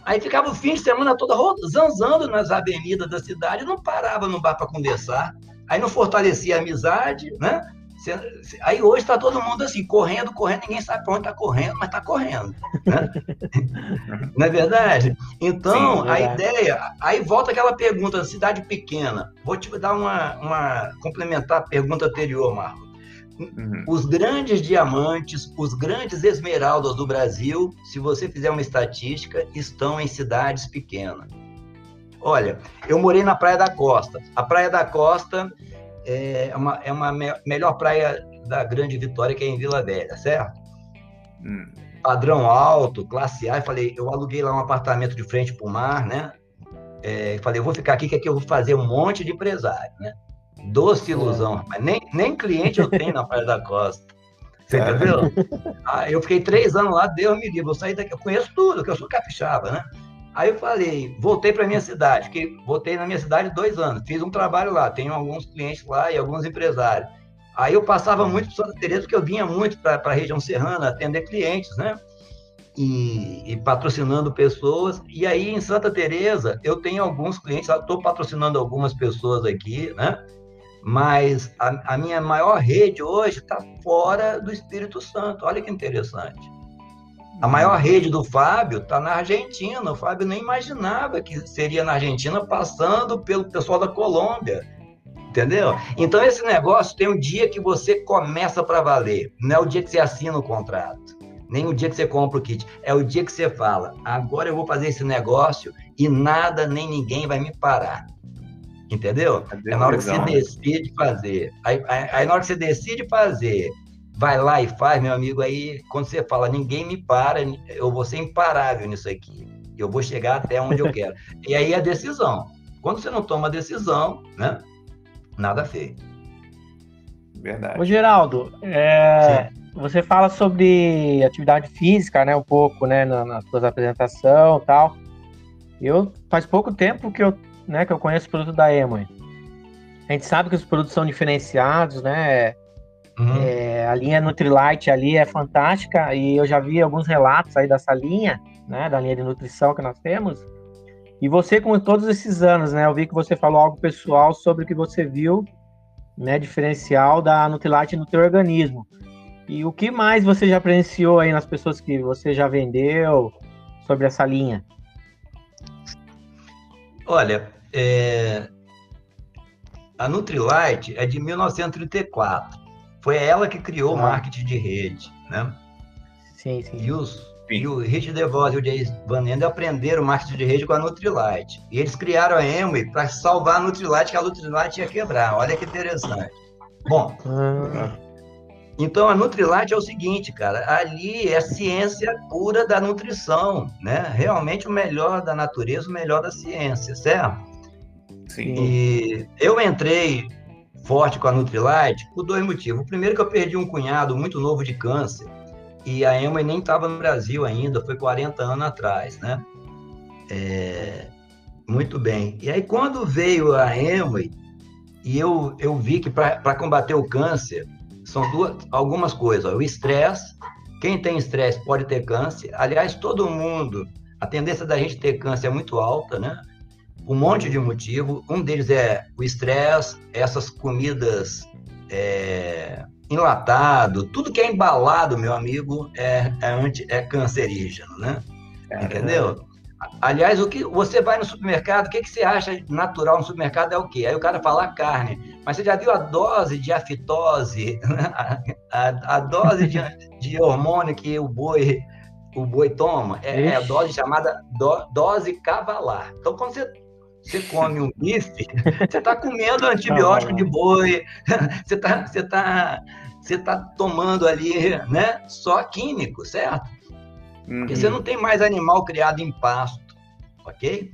Aí ficava o fim de semana toda zanzando nas avenidas da cidade, não parava no bar para conversar aí não fortalecia a amizade, né? Aí hoje está todo mundo assim, correndo, correndo, ninguém sabe para onde está correndo, mas está correndo. Né? <laughs> não é verdade? Então, Sim, é a ideia. Aí volta aquela pergunta, cidade pequena. Vou te dar uma. uma complementar a pergunta anterior, Marco. Uhum. Os grandes diamantes, os grandes esmeraldas do Brasil, se você fizer uma estatística, estão em cidades pequenas. Olha, eu morei na Praia da Costa. A Praia da Costa é uma, é uma me melhor praia da Grande Vitória, que é em Vila Velha, certo? Hum. Padrão alto, classe A. Eu falei, eu aluguei lá um apartamento de frente para o mar, né? É, falei, eu vou ficar aqui que aqui eu vou fazer um monte de empresário, né? Doce ilusão, é. mas nem, nem cliente eu tenho na Praia da Costa. Você entendeu? Ah, eu fiquei três anos lá, Deus me livre, eu saí daqui, eu conheço tudo, que eu sou capixaba, né? Aí eu falei, voltei para minha cidade, que voltei na minha cidade dois anos, fiz um trabalho lá, tenho alguns clientes lá e alguns empresários. Aí eu passava muito por Santa Teresa, porque eu vinha muito para a região serrana atender clientes, né? E, e, patrocinando pessoas. E aí em Santa Teresa eu tenho alguns clientes, estou patrocinando algumas pessoas aqui, né? Mas a, a minha maior rede hoje está fora do Espírito Santo. Olha que interessante. A maior rede do Fábio está na Argentina. O Fábio nem imaginava que seria na Argentina, passando pelo pessoal da Colômbia. Entendeu? Então, esse negócio tem um dia que você começa para valer. Não é o dia que você assina o contrato. Nem o dia que você compra o kit. É o dia que você fala: agora eu vou fazer esse negócio e nada nem ninguém vai me parar. Entendeu? É na hora que você decide fazer. Aí, aí, aí, na hora que você decide fazer vai lá e faz, meu amigo, aí quando você fala, ninguém me para, eu vou ser imparável nisso aqui. Eu vou chegar até onde eu quero. <laughs> e aí a decisão. Quando você não toma decisão, né? Nada feito. Verdade. Ô, Geraldo, é, você fala sobre atividade física, né? Um pouco, né? Na, na sua apresentação e tal. Eu, faz pouco tempo que eu, né, que eu conheço o produto da Emoi. A gente sabe que os produtos são diferenciados, né? Uhum. É, a linha Nutrilite ali é fantástica e eu já vi alguns relatos aí dessa linha, né, da linha de nutrição que nós temos. E você, com todos esses anos, né, eu vi que você falou algo pessoal sobre o que você viu, né, diferencial da Nutrilite no teu organismo. E o que mais você já presenciou aí nas pessoas que você já vendeu sobre essa linha? Olha, é, a Nutrilite é de 1934. Foi ela que criou o marketing de rede, né? Sim, sim. E, os, e o Rich DeVos e o Jay Van Ende aprenderam marketing de rede com a Nutrilite. E eles criaram a Amway para salvar a Nutrilite, que a Nutrilite ia quebrar. Olha que interessante. Bom, ah. então a Nutrilite é o seguinte, cara, ali é ciência pura da nutrição, né? Realmente o melhor da natureza, o melhor da ciência, certo? Sim. E eu entrei forte com a Nutrilite por dois motivos. O primeiro que eu perdi um cunhado muito novo de câncer e a Emma nem estava no Brasil ainda, foi 40 anos atrás, né? É, muito bem. E aí quando veio a Emma e eu, eu vi que para combater o câncer são duas, algumas coisas. Ó, o estresse, quem tem estresse pode ter câncer. Aliás, todo mundo, a tendência da gente ter câncer é muito alta, né? Um monte de motivo. Um deles é o estresse, essas comidas é, enlatado, tudo que é embalado, meu amigo, é, é, anti, é cancerígeno, né? É, Entendeu? Aliás, o que você vai no supermercado, o que, que você acha natural no supermercado é o quê? Aí o cara fala carne. Mas você já viu a dose de afitose, a, a, a dose de, de hormônio que o boi o boi toma? É, é a dose chamada do, dose cavalar. Então, quando você você come um bife, você está comendo antibiótico de boi, <laughs> você está você tá, você tá tomando ali né, só químico, certo? Uhum. Porque você não tem mais animal criado em pasto, ok?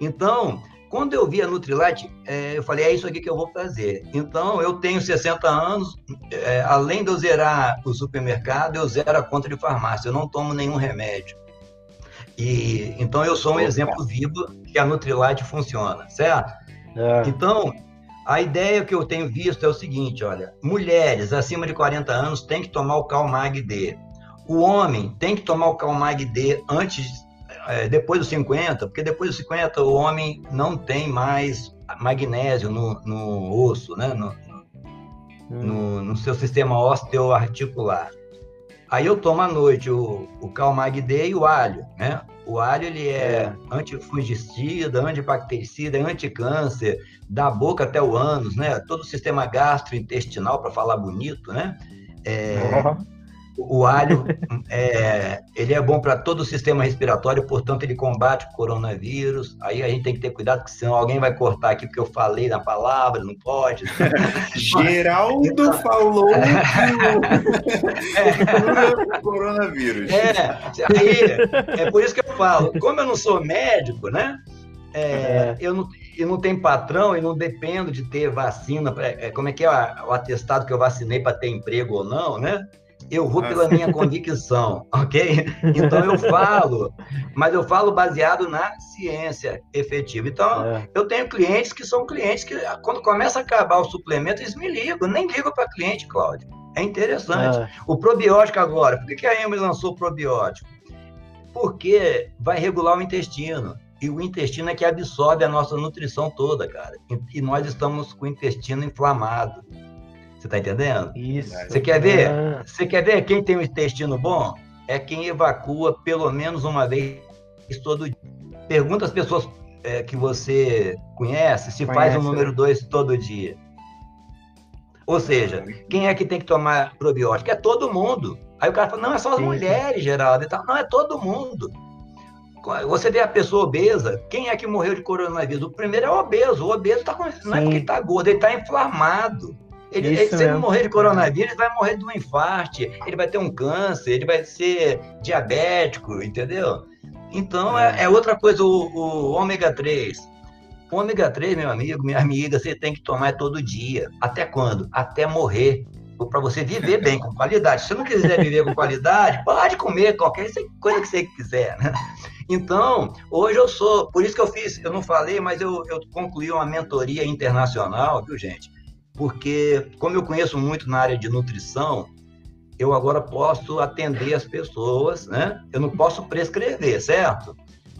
Então, quando eu vi a Nutrilite, é, eu falei, é isso aqui que eu vou fazer. Então, eu tenho 60 anos, é, além de eu zerar o supermercado, eu zero a conta de farmácia, eu não tomo nenhum remédio. E então eu sou um exemplo vivo que a Nutrilite funciona, certo? É. Então, a ideia que eu tenho visto é o seguinte, olha, mulheres acima de 40 anos têm que tomar o Calmag D. O homem tem que tomar o Calmag D antes é, depois dos 50, porque depois dos 50 o homem não tem mais magnésio no, no osso, né? No, no, no seu sistema osteoarticular. Aí eu tomo à noite o, o Calmag D e o alho, né? O alho ele é, é. antifungicida, antibactericida, anticâncer, da boca até o ânus, né? Todo o sistema gastrointestinal, para falar bonito, né? É, uhum. O alho, é, ele é bom para todo o sistema respiratório, portanto, ele combate o coronavírus. Aí a gente tem que ter cuidado, porque senão alguém vai cortar aqui porque eu falei na palavra, não pode. <laughs> Geraldo falou é, coronavírus. É, aí, é por isso que eu falo. Como eu não sou médico, né? É, é. eu, não, eu não tenho patrão e não dependo de ter vacina. Pra, é, como é que é o atestado que eu vacinei para ter emprego ou não, né? Eu vou pela minha <laughs> convicção, ok? Então eu falo, mas eu falo baseado na ciência efetiva. Então, é. eu tenho clientes que são clientes que, quando começa a acabar o suplemento, eles me ligam. Nem ligo para cliente, Cláudio. É interessante. É. O probiótico agora, por que a Emily lançou o probiótico? Porque vai regular o intestino. E o intestino é que absorve a nossa nutrição toda, cara. E nós estamos com o intestino inflamado. Você está entendendo? Isso. Você quer ver? Ah. Você quer ver quem tem um intestino bom? É quem evacua pelo menos uma vez todo dia. Pergunta às pessoas é, que você conhece se conhece, faz o número 2 né? todo dia. Ou seja, quem é que tem que tomar probiótico? É todo mundo. Aí o cara fala, não, é só as Sim. mulheres, Geraldo. Não, é todo mundo. Você vê a pessoa obesa, quem é que morreu de coronavírus? O primeiro é o obeso. O obeso tá com... não é porque está gordo, ele está inflamado. Ele, ele, se ele morrer de coronavírus, ele vai morrer de um infarto, ele vai ter um câncer, ele vai ser diabético, entendeu? Então é, é outra coisa, o, o ômega 3. O ômega 3, meu amigo, minha amiga, você tem que tomar todo dia. Até quando? Até morrer. Para você viver bem, com qualidade. Se você não quiser viver com qualidade, pode comer qualquer coisa que você quiser, né? Então, hoje eu sou, por isso que eu fiz, eu não falei, mas eu, eu concluí uma mentoria internacional, viu, gente? Porque como eu conheço muito na área de nutrição, eu agora posso atender as pessoas, né? Eu não posso prescrever, certo?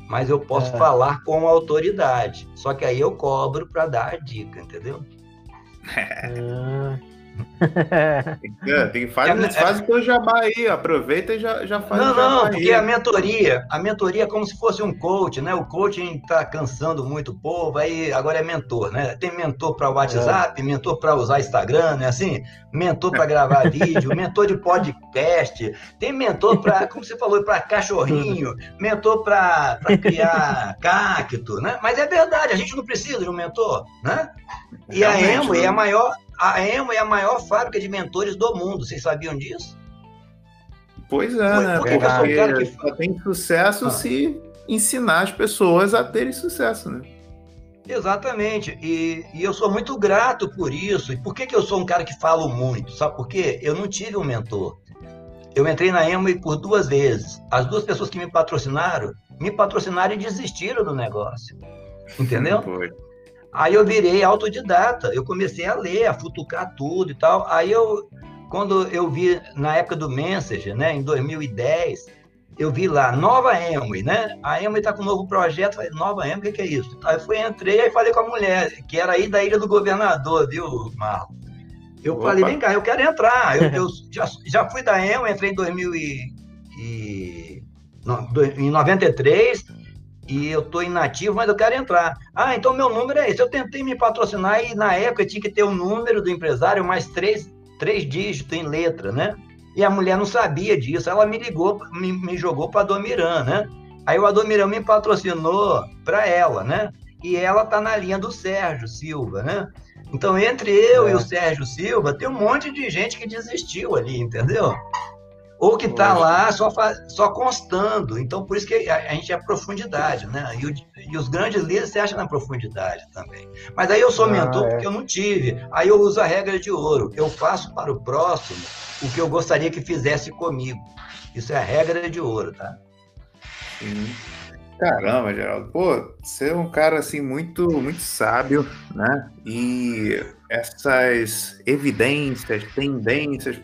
Mas eu posso é. falar com autoridade. Só que aí eu cobro para dar a dica, entendeu? <laughs> É. <laughs> É, tem, faz, é, faz o teu jabá aí, aproveita e já, já faz não, o jabá Não, porque a mentoria, a mentoria é como se fosse um coach, né? O coaching está cansando muito o povo, aí agora é mentor, né? Tem mentor para WhatsApp, é. mentor para usar Instagram, né? Assim, mentor para gravar <laughs> vídeo, mentor de podcast, tem mentor para, como você falou, para cachorrinho, mentor para criar cacto, né? Mas é verdade, a gente não precisa de um mentor, né? E Realmente, a Emo é a maior a Emo é a maior fábrica de mentores do mundo. Vocês sabiam disso? Pois é, né? Porque, que... só tem sucesso ah. se ensinar as pessoas a terem sucesso, né? Exatamente. E, e, eu sou muito grato por isso. E por que, que eu sou um cara que falo muito? Sabe por quê? Eu não tive um mentor. Eu entrei na Emo por duas vezes. As duas pessoas que me patrocinaram, me patrocinaram e desistiram do negócio. Entendeu? Aí eu virei autodidata, eu comecei a ler, a futucar tudo e tal. Aí eu, quando eu vi na época do Messenger, né, em 2010, eu vi lá, Nova Emmy, né? A Emmy está com um novo projeto, falei, Nova Emmy, o que, que, é isso? Aí fui, entrei e falei com a mulher, que era aí da Ilha do Governador, viu, Marlon? Eu Opa. falei, vem cá, eu quero entrar. Eu, eu já, já fui da Emmy, entrei em 2000 e, e, no, em 93, e eu estou inativo, mas eu quero entrar. Ah, então meu número é esse. Eu tentei me patrocinar e na época tinha que ter o número do empresário mais três, três dígitos em letra, né? E a mulher não sabia disso. Ela me ligou, me, me jogou para a Domiran, né? Aí o Adomiran me patrocinou para ela, né? E ela tá na linha do Sérgio Silva, né? Então, entre eu é. e o Sérgio Silva, tem um monte de gente que desistiu ali, entendeu? Ou que está lá só, só constando. Então, por isso que a, a gente é profundidade, né? E, o, e, os grandes líderes se acham na profundidade também. Mas aí eu sou ah, mentor é. porque eu não tive. Aí eu uso a regra de ouro. Eu faço para o próximo o que eu gostaria que fizesse comigo. Isso é a regra de ouro, tá? Sim. Caramba, Geraldo. Pô, você é um cara assim muito, muito sábio, né? E essas evidências, tendências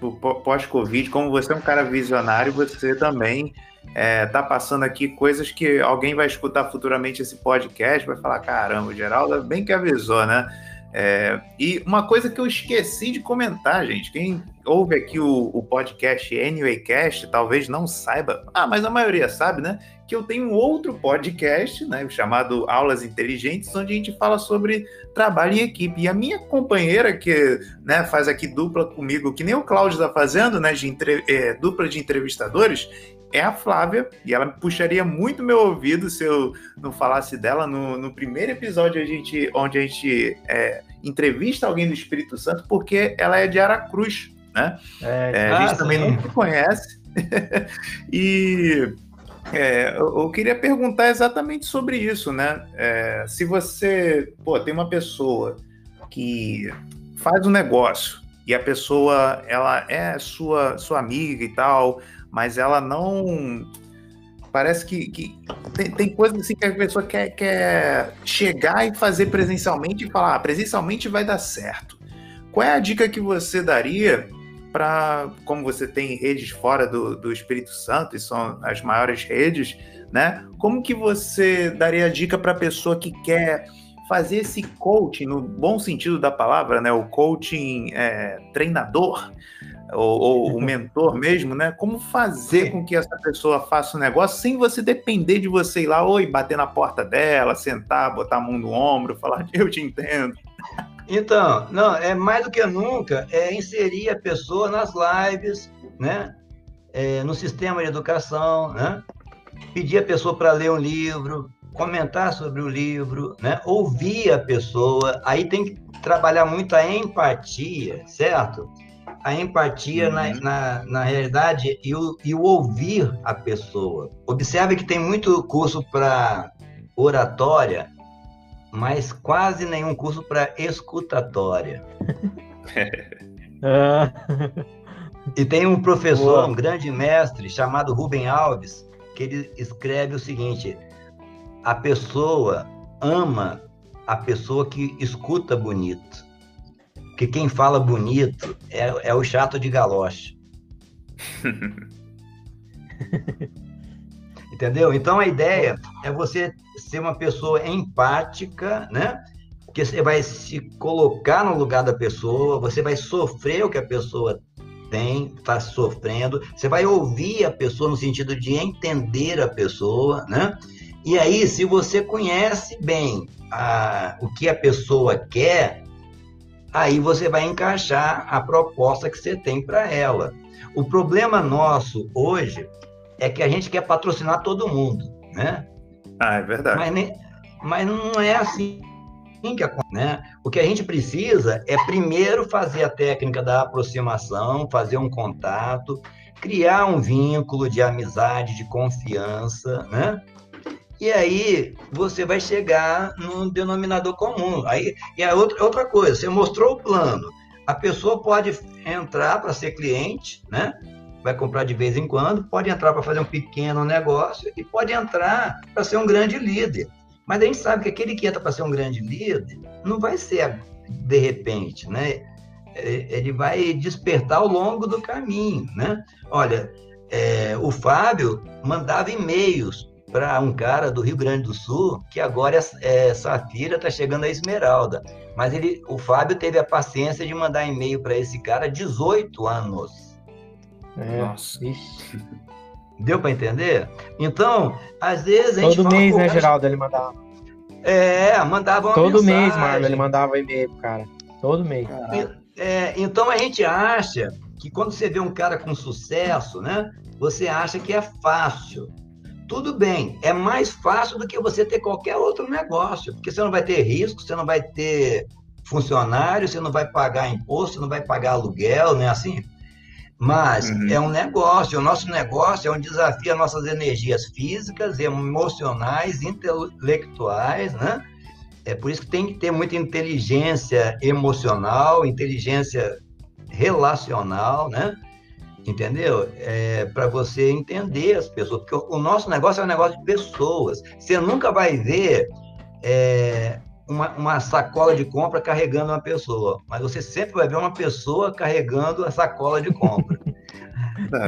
pós-Covid, como você é um cara visionário, você também é, tá passando aqui coisas que alguém vai escutar futuramente esse podcast, vai falar: caramba, o Geraldo bem que avisou, né? É, e uma coisa que eu esqueci de comentar, gente, quem ouve aqui o, o podcast Anywaycast talvez não saiba, ah, mas a maioria sabe, né? Que eu tenho outro podcast, né, chamado Aulas Inteligentes, onde a gente fala sobre trabalho em equipe. E a minha companheira, que né, faz aqui dupla comigo, que nem o Cláudio está fazendo, né, de entre, é, dupla de entrevistadores, é a Flávia, e ela puxaria muito meu ouvido se eu não falasse dela no, no primeiro episódio a gente, onde a gente é, entrevista alguém do Espírito Santo, porque ela é de Aracruz, né? É, é, a gente ah, também sim. não se conhece. <laughs> e é, eu, queria perguntar exatamente sobre isso, né? É, se você, pô, tem uma pessoa que faz um negócio e a pessoa, ela é sua, sua amiga e tal, mas ela não. Parece que, que tem, tem coisas assim que a pessoa quer, quer chegar e fazer presencialmente e falar, ah, presencialmente vai dar certo. Qual é a dica que você daria para, como você tem redes fora do, do Espírito Santo, e são as maiores redes, né? Como que você daria a dica para a pessoa que quer fazer esse coaching, no bom sentido da palavra, né? O coaching é, treinador, ou, ou, o <laughs> mentor mesmo, né? Como fazer com que essa pessoa faça o um negócio sem você depender de você ir lá, oi, bater na porta dela, sentar, botar a mão no ombro, falar, eu te entendo. Então, não, é mais do que nunca, é inserir a pessoa nas lives, né? É, no sistema de educação, né? Pedir a pessoa para ler um livro, comentar sobre o livro, né? Ouvir a pessoa, aí tem que trabalhar muito a empatia, certo? a empatia uhum. na, na, na, realidade e o, e o ouvir a pessoa. Observe que tem muito curso para oratória, mas quase nenhum curso para escutatória. <laughs> e tem um professor, Boa. um grande mestre, chamado Rubem Alves, que ele escreve o seguinte: a pessoa ama a pessoa que escuta bonito que quem fala bonito é, é o chato de galoche. <laughs> Entendeu? Então a ideia é você ser uma pessoa empática, né? porque você vai se colocar no lugar da pessoa, você vai sofrer o que a pessoa tem, está sofrendo, você vai ouvir a pessoa no sentido de entender a pessoa, né? E aí, se você conhece bem a, o que a pessoa quer, aí você vai encaixar a proposta que você tem para ela. O problema nosso hoje é que a gente quer patrocinar todo mundo, né? Ah, é verdade. Mas, nem, mas não é assim que acontece, né? O que a gente precisa é primeiro fazer a técnica da aproximação, fazer um contato, criar um vínculo de amizade, de confiança, né? E aí você vai chegar num denominador comum. Aí, e a outra, outra coisa, você mostrou o plano. A pessoa pode entrar para ser cliente, né? Vai comprar de vez em quando, pode entrar para fazer um pequeno negócio e pode entrar para ser um grande líder. Mas a gente sabe que aquele que entra para ser um grande líder não vai ser de repente, né? É, ele vai despertar ao longo do caminho, né? Olha, é, o Fábio mandava e-mails para um cara do Rio Grande do Sul que agora é, é Safira, está chegando a Esmeralda. Mas ele, o Fábio teve a paciência de mandar e-mail para esse cara 18 anos. É, Nossa. <laughs> Deu para entender? Então, às vezes a gente. Todo mês, né, Geraldo? Ele mandava. É, mandava uma Todo mensagem. mês, Marlon, ele mandava e-mail pro cara. Todo mês. É, então a gente acha que quando você vê um cara com sucesso, né? Você acha que é fácil. Tudo bem, é mais fácil do que você ter qualquer outro negócio, porque você não vai ter risco, você não vai ter funcionário, você não vai pagar imposto, você não vai pagar aluguel, né? Assim, mas uhum. é um negócio, o nosso negócio é um desafio às nossas energias físicas, emocionais, intelectuais, né? É por isso que tem que ter muita inteligência emocional, inteligência relacional, né? Entendeu? É, para você entender as pessoas, porque o, o, nosso negócio é um negócio de pessoas. Você nunca vai ver é, uma, uma, sacola de compra carregando uma pessoa, mas você sempre vai ver uma pessoa carregando a sacola de compra.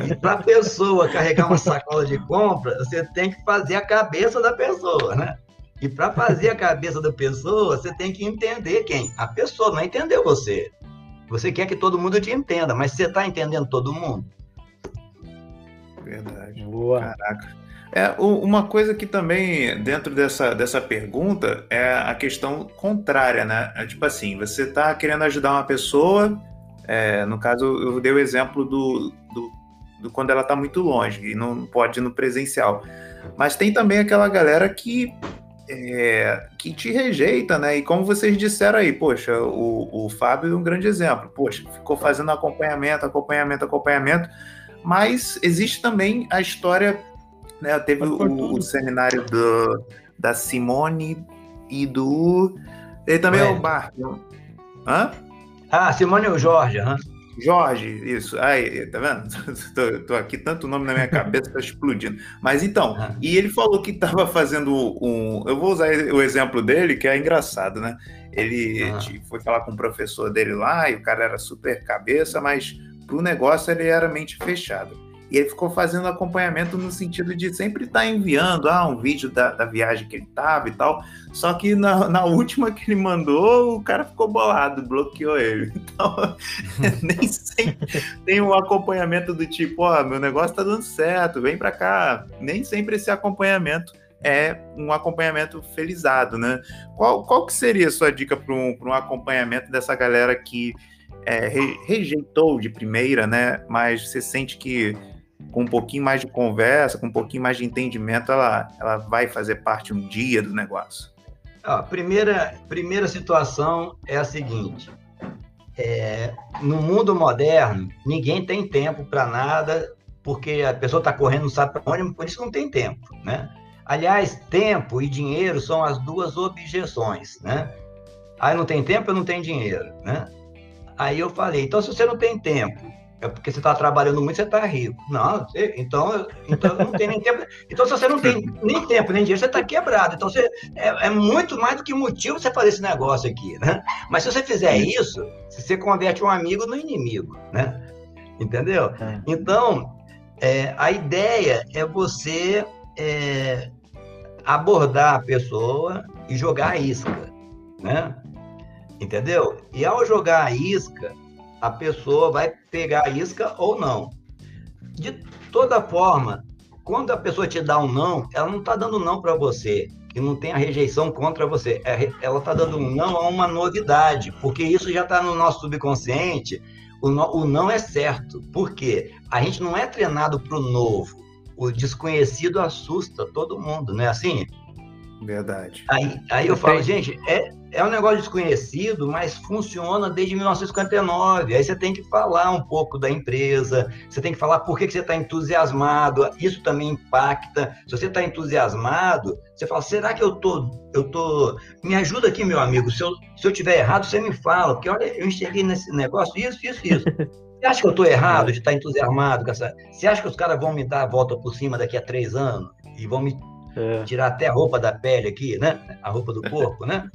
E para a pessoa carregar uma sacola de compra, você tem que fazer a cabeça da pessoa, né? E para fazer a cabeça da pessoa, você tem que entender quem? A pessoa, não entendeu você. Você quer que todo mundo te entenda, mas você está entendendo todo mundo? Verdade. Boa. Caraca. É, uma coisa que também, dentro dessa, dessa pergunta, é a questão contrária, né? É tipo assim, você está querendo ajudar uma pessoa, é, no caso, eu dei o exemplo do, do, do quando ela está muito longe e não pode ir no presencial. Mas tem também aquela galera que, é, que te rejeita, né? E como vocês disseram aí, poxa, o, o Fábio é um grande exemplo. Poxa, ficou fazendo acompanhamento, acompanhamento, acompanhamento. Mas existe também a história né? Teve o, o, seminário do, da Simone e do. Ele também é, é o Bart. Hã? Ah, Simone e o Jorge, hã? Jorge, isso. Aí, tá vendo? <laughs> tô, tô, aqui, tanto nome na minha cabeça, tá explodindo. Mas então, ah. e ele falou que estava fazendo um. Eu vou usar o exemplo dele, que é engraçado, né? Ele ah. foi falar com o professor dele lá, e o cara era super cabeça, mas pro negócio ele era mente fechada. E ele ficou fazendo acompanhamento no sentido de sempre estar tá enviando ah, um vídeo da, da viagem que ele estava e tal. Só que na, na, última que ele mandou, o cara ficou bolado, bloqueou ele. <laughs> Então, <laughs> nem sempre tem um acompanhamento do tipo, ó, oh, meu negócio tá dando certo, vem para cá. Nem sempre esse acompanhamento é um acompanhamento felizado, né? Qual, qual que seria a sua dica para um, um acompanhamento dessa galera que é, re, rejeitou de primeira, né? Mas você sente que com um pouquinho mais de conversa, com um pouquinho mais de entendimento, ela, ela vai fazer parte um dia do negócio? A primeira, primeira situação é a seguinte: é, no mundo moderno, ninguém tem tempo para nada, porque a pessoa está correndo, não sabe para onde, por isso não tem tempo, né? Aliás, tempo e dinheiro são as duas objeções, né? Aí não tem tempo, eu não tenho dinheiro, né? Aí eu falei, então se você não tem tempo é porque você está trabalhando muito, você está rico. Não, você, então, então não tem nem tempo. Então, se você não tem nem tempo, nem dinheiro, você está quebrado. Então, você, é, é, muito mais do que motivo você fazer esse negócio aqui, né? Mas se você fizer isso, você converte um amigo no inimigo, né? Entendeu? É. Então, é, a ideia é você é, abordar a pessoa e jogar a isca, né? Entendeu? E ao jogar a isca, a pessoa vai pegar a isca ou não. De toda forma, quando a pessoa te dá um não, ela não está dando não para você, que não tem a rejeição contra você. É ela está dando um não a uma novidade, porque isso já está no nosso subconsciente. O, no, o não é certo. Por quê? A gente não é treinado para o novo. O desconhecido assusta todo mundo, não é assim? Verdade. Aí, aí eu falo, gente, é, é um negócio desconhecido, mas funciona desde 1959. Aí você tem que falar um pouco da empresa, você tem que falar por que, que você está entusiasmado, isso também impacta. Se você está entusiasmado, você fala, será que eu tô, eu tô. Me ajuda aqui, meu amigo. Se eu, se eu tiver errado, você me fala, porque olha, eu enxerguei nesse negócio, isso, isso, isso. <laughs> Você acha que eu estou errado de estar entusiasmado com essa. Você acha que os caras vão me dar a volta por cima daqui a três anos e vão me é. tirar até a roupa da pele aqui, né? A roupa do corpo, né?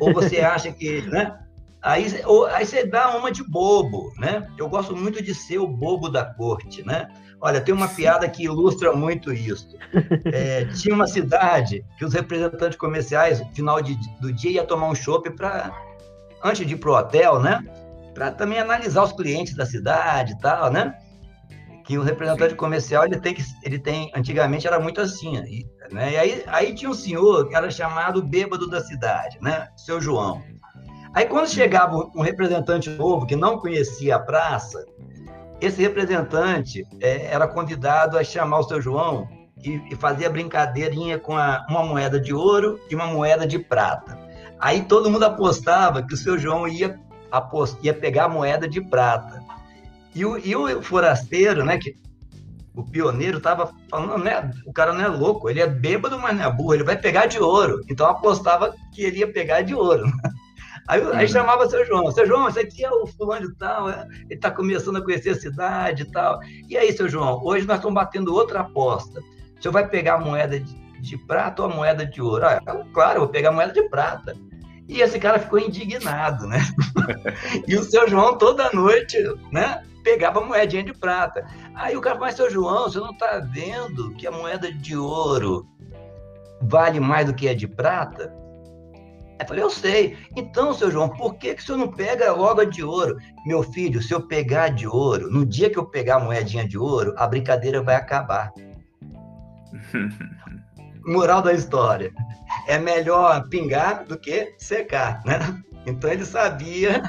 Ou você acha que, né? Aí, ou, aí você dá uma de bobo, né? Eu gosto muito de ser o bobo da corte, né? Olha, tem uma piada que ilustra muito isso. É, tinha uma cidade que os representantes comerciais, no final de, do dia, ia tomar um chopp para antes de ir para o hotel, né? Para também analisar os clientes da cidade e tal, né? Que o representante comercial ele tem que ele tem antigamente era muito assim, né? E aí, aí tinha um senhor que era chamado bêbado da cidade, né? Seu João. Aí quando chegava um representante novo que não conhecia a praça, esse representante é, era convidado a chamar o seu João e, e fazia brincadeirinha com a, uma moeda de ouro e uma moeda de prata. Aí todo mundo apostava que o seu João ia, ia pegar a moeda de prata. E o, e o forasteiro, né, que o pioneiro estava falando, né, o cara não é louco, ele é bêbado, mas não é burro, ele vai pegar de ouro. Então apostava que ele ia pegar de ouro. Aí, uhum. aí chamava seu João, seu João, esse aqui é o fulano de tal, é, ele está começando a conhecer a cidade e tal. E aí, seu João, hoje nós estamos batendo outra aposta. O senhor vai pegar a moeda de, de prata ou a moeda de ouro? Ah, claro, eu vou pegar a moeda de prata. E esse cara ficou indignado, né? <laughs> e o seu João toda noite, né? pegava moedinha de prata. Aí o cara fala, seu João, você não está vendo que a moeda de ouro vale mais do que a de prata? Eu falei, eu sei. Então, seu João, por que, que o senhor não pega logo a de ouro? Meu filho, se eu pegar de ouro, no dia que eu pegar a moedinha de ouro, a brincadeira vai acabar. <laughs> Moral da história. É melhor pingar do que secar, né? Então ele sabia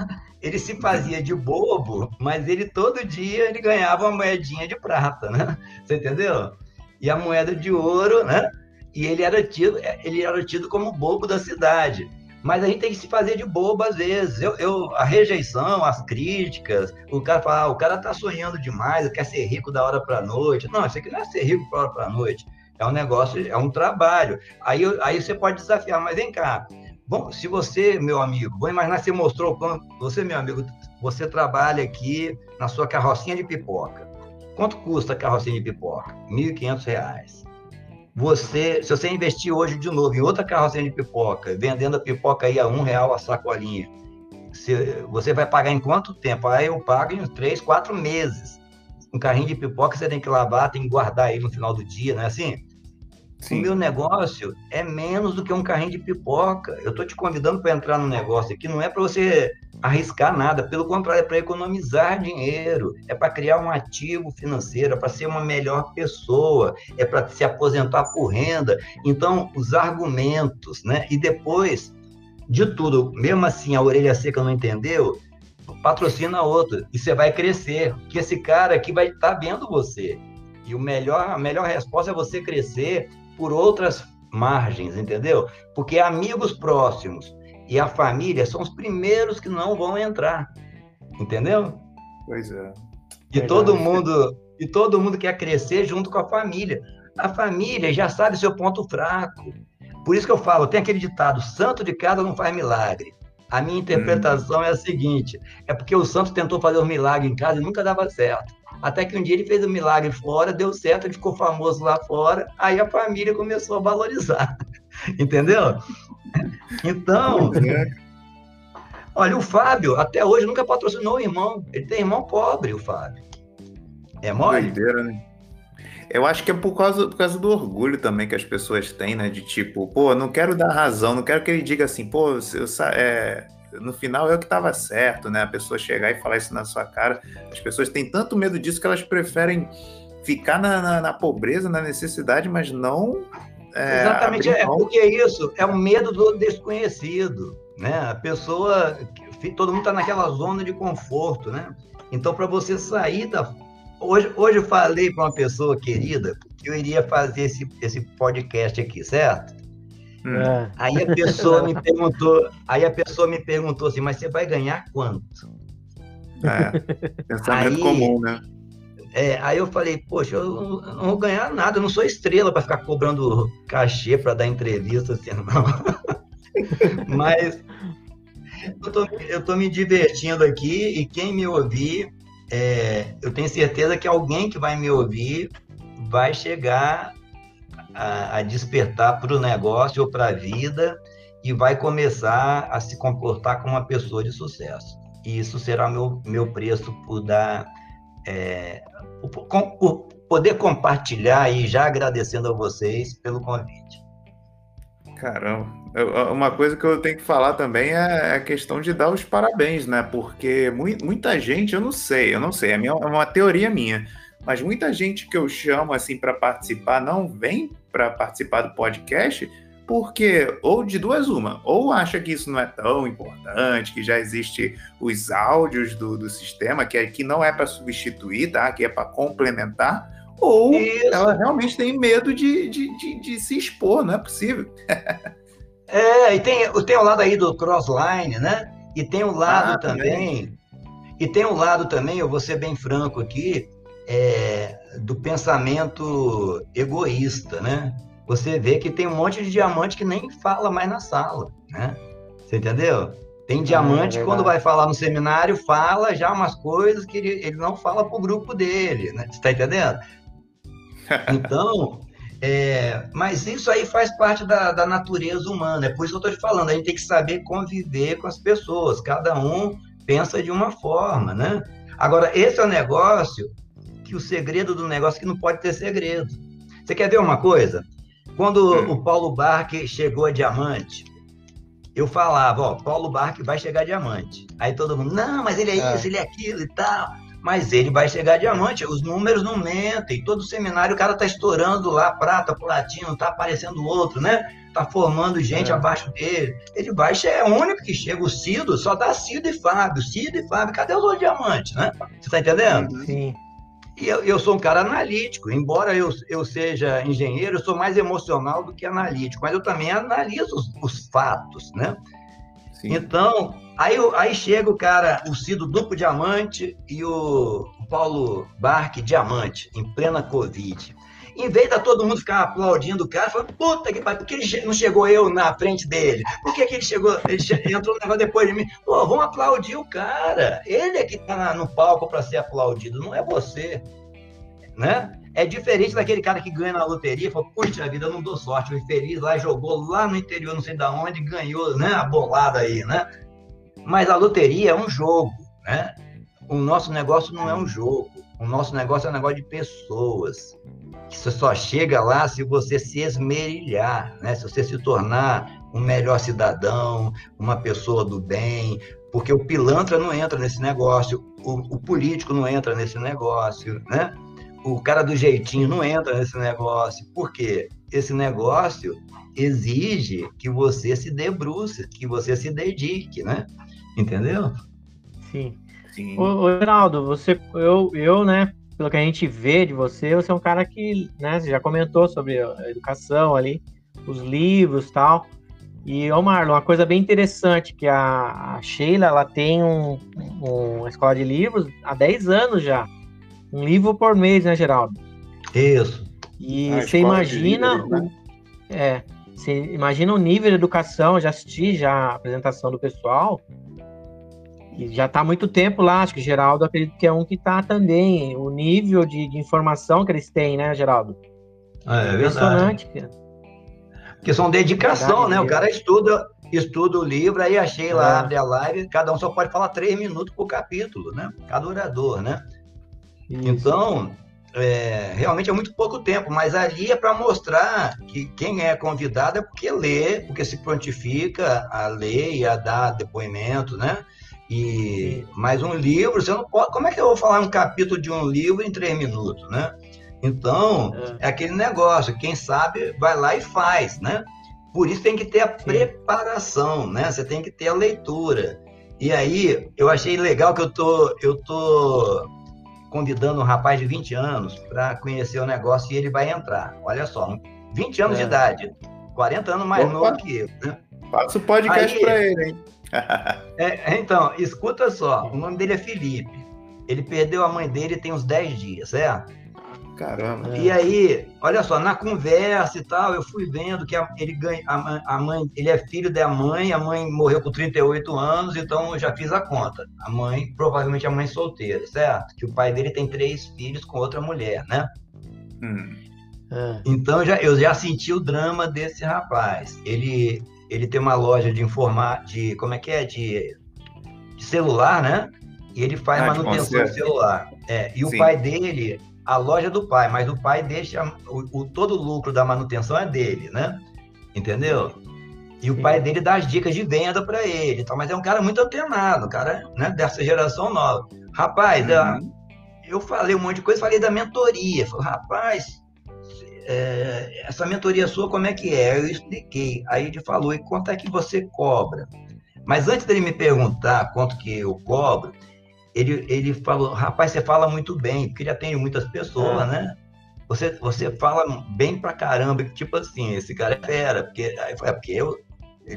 ele se fazia de bobo, mas ele todo dia ele ganhava uma moedinha de prata, né? Você entendeu? E a moeda de ouro, né? E ele era tido, ele era tido como bobo da cidade. Mas a gente tem que se fazer de bobo às vezes. Eu, eu a rejeição, as críticas, o cara fala, ah, o cara tá sonhando demais, quer ser rico da hora para noite. Não, isso aqui não é ser rico da hora para noite. É um negócio, é um trabalho. Aí, aí você pode desafiar, mas vem cá, Bom, se você, meu amigo, vou imaginar que você mostrou, você, meu amigo, você trabalha aqui na sua carrocinha de pipoca. Quanto custa a carrocinha de pipoca? R$ 1.500. Você, se você investir hoje de novo em outra carrocinha de pipoca, vendendo a pipoca aí a um real a sacolinha, você vai pagar em quanto tempo? Aí eu pago em três, quatro meses. Um carrinho de pipoca você tem que lavar, tem que guardar aí no final do dia, não é assim? Sim. O meu negócio é menos do que um carrinho de pipoca. Eu estou te convidando para entrar no negócio aqui, não é para você arriscar nada, pelo contrário, é para economizar dinheiro, é para criar um ativo financeiro, é para ser uma melhor pessoa, é para se aposentar por renda. Então, os argumentos, né? E depois de tudo, mesmo assim a orelha seca não entendeu, patrocina outro e você vai crescer, que esse cara aqui vai estar tá vendo você. E o melhor, a melhor resposta é você crescer por outras margens, entendeu? Porque amigos próximos e a família são os primeiros que não vão entrar, entendeu? Pois é. E todo mundo e todo mundo quer crescer junto com a família. A família já sabe seu ponto fraco. Por isso que eu falo, tem aquele ditado: santo de casa não faz milagre. A minha interpretação hum. é a seguinte: é porque o santo tentou fazer um milagre em casa e nunca dava certo. Até que um dia ele fez um milagre fora, deu certo, ele ficou famoso lá fora, aí a família começou a valorizar. <laughs> Entendeu? Então, olha, o Fábio até hoje nunca patrocinou o irmão. Ele tem irmão pobre, o Fábio. É mole? Doideira, né? Eu acho que é por causa, por causa do orgulho também que as pessoas têm, né? De tipo, pô, não quero dar razão, não quero que ele diga assim, pô, eu, é, no final é o que estava certo, né? A pessoa chegar e falar isso na sua cara. As pessoas têm tanto medo disso que elas preferem ficar na, na, na pobreza, na necessidade, mas não. É, Exatamente, é porque é isso é o medo do desconhecido, né? A pessoa, todo mundo está naquela zona de conforto, né? Então, para você sair da. Hoje, hoje eu falei para uma pessoa querida que eu iria fazer esse, esse podcast aqui, certo? Hum. É. Aí a pessoa me perguntou, aí a pessoa me perguntou assim, mas você vai ganhar quanto? É, <laughs> pensamento aí, comum, né? É, aí eu falei, poxa, eu não, não vou ganhar nada, eu não sou estrela para ficar cobrando cachê para dar entrevista, assim, não. <laughs> Mas eu tô, eu tô me divertindo aqui e quem me ouvir, é, eu tenho certeza que alguém que vai me ouvir vai chegar a, a despertar para o negócio ou para a vida e vai começar a se comportar como uma pessoa de sucesso. E isso será meu, meu preço por dar. É, por, por poder compartilhar e já agradecendo a vocês pelo convite. Caramba, uma coisa que eu tenho que falar também é a questão de dar os parabéns, né? Porque muita gente, eu não sei, eu não sei, é, uma teoria minha, mas muita gente que eu chamo assim para participar não vem para participar do podcast porque ou de duas uma, ou acha que isso não é tão importante, que já existe os áudios do, do sistema, que aqui não é para substituir, tá? Que é para complementar, ou isso. ela realmente tem medo de, de, de, de, se expor, não é possível. é, e tem, tem o lado aí do crossline, né? E tem o lado ah, também, também, e tem o lado também, eu vou ser bem franco aqui, é, do pensamento egoísta, né? Você vê que tem um monte de diamante que nem fala mais na sala, né? Você entendeu? Tem diamante é, quando vai falar no seminário, fala já umas coisas que ele, ele não fala para o grupo dele, né? Você está entendendo? <laughs> Então, é, mas isso aí faz parte da, da natureza humana. É por isso que eu estou te falando. A gente tem que saber conviver com as pessoas. Cada um pensa de uma forma, né? Agora, esse é o negócio que o segredo do negócio é que não pode ter segredo. Você quer ver uma coisa? Quando hum. o Paulo Barque chegou a diamante, eu falava, ó, Paulo Barque vai chegar a diamante. Aí todo mundo, não, mas ele é, é. isso, ele é aquilo e tal. Mas ele vai chegar a diamante, os números não mentem. Todo seminário o cara tá estourando lá prata, platino, tá aparecendo outro, né? Tá formando gente é. abaixo dele. Ele vai, é o único que chega. O Cido só dá Cido e Fábio. Cido e Fábio. Cadê os outros diamantes, né? Você tá entendendo? Sim. E eu, eu, sou um cara analítico, embora eu, eu seja engenheiro, eu sou mais emocional do que analítico, mas eu também analiso os, os fatos, né? Sim. Então, aí, aí chega o cara, o Cido duplo diamante e o Paulo Barque diamante, em plena Covid. Em vez de todo mundo ficar aplaudindo o cara, falando, puta que pariu, por que ele não chegou eu na frente dele? Por que, que ele chegou, ele entrou no negócio depois de mim? Pô, vamos aplaudir o cara. Ele é que tá no palco para ser aplaudido, não é você. Né? É diferente daquele cara que ganha na loteria fala, puxa vida, eu não dou sorte, fui feliz lá, jogou lá no interior, não sei de onde, ganhou né, a bolada aí, né? Mas a loteria é um jogo, né? O nosso negócio não é um jogo. O nosso negócio é um negócio de pessoas. Que você só chega lá se você se esmerilhar, né? Se você se tornar um melhor cidadão, uma pessoa do bem, porque o pilantra não entra nesse negócio, o, o político não entra nesse negócio, né? O cara do jeitinho não entra nesse negócio. Por quê? Esse negócio exige que você se debruce, que você se dedique, né? Entendeu? Sim. Sim. Ô, ô Geraldo, você, eu, eu, né, pelo que a gente vê de você, você é um cara que, né, você já comentou sobre a educação ali, os livros tal. E, ô Marlon, uma coisa bem interessante, que a, a Sheila, ela tem um, um, uma escola de livros há 10 anos já. Um livro por mês, né, Geraldo? Isso. E você imagina... Livros, né? É, você imagina o nível de educação, já assisti já a apresentação do pessoal, e já está há muito tempo lá, acho que Geraldo acredito que é um que está também. O nível de, de, informação que eles têm, né, Geraldo? Ah, é, é Impressionante, cara. Porque são dedicação, né? O cara estuda, estuda o livro, aí achei lá, é. abre a live, cada um só pode falar três minutos por capítulo, né? Cada orador, né? Isso. Então, é, realmente é muito pouco tempo, mas ali é para mostrar que quem é convidado é porque lê, porque se prontifica a ler e a dar depoimento, né? E mais um livro, você não pode. Como é que eu vou falar um capítulo de um livro em três minutos, né? Então, é, é aquele negócio, quem sabe vai lá e faz, né? Por isso tem que ter a preparação, né? Você tem que ter a leitura. E aí, eu achei legal que eu tô, eu tô convidando um rapaz de 20 anos para conhecer o negócio e ele vai entrar. Olha só, 20 anos é. de idade, 40 anos mais Opa. novo que eu. Né? Faça o podcast para ele, hein? <laughs> é, então, escuta só, o nome dele é Felipe. Ele perdeu a mãe dele tem uns 10 dias, certo? Caramba. E aí, olha só, na conversa e tal, eu fui vendo que a, ele ganha, a, a, mãe, ele é filho da mãe, a mãe morreu com 38 anos, então eu já fiz a conta. A mãe, provavelmente a mãe solteira, certo? Que o pai dele tem três filhos com outra mulher, né? Hum. É. Então já, eu já senti o drama desse rapaz. Ele, ele tem uma loja de informar, de como é que é, de, de celular, né? E ele faz ah, manutenção de celular. É, e Sim. o pai dele a loja do pai, mas o pai deixa o, o todo o lucro da manutenção é dele, né? Entendeu? E o Sim. pai dele dá as dicas de venda para ele, então, mas é um cara muito antenado, cara né, dessa geração nova. Rapaz, uhum. eu falei um monte de coisa, falei da mentoria. Falei, rapaz, é, essa mentoria sua, como é que é? Eu expliquei. Aí ele falou, e quanto é que você cobra? Mas antes dele me perguntar quanto que eu cobro, ele, ele falou, rapaz, você fala muito bem, porque ele atende muitas pessoas, é. né? Você, você fala bem pra caramba, tipo assim, esse cara é fera, porque, é porque eu,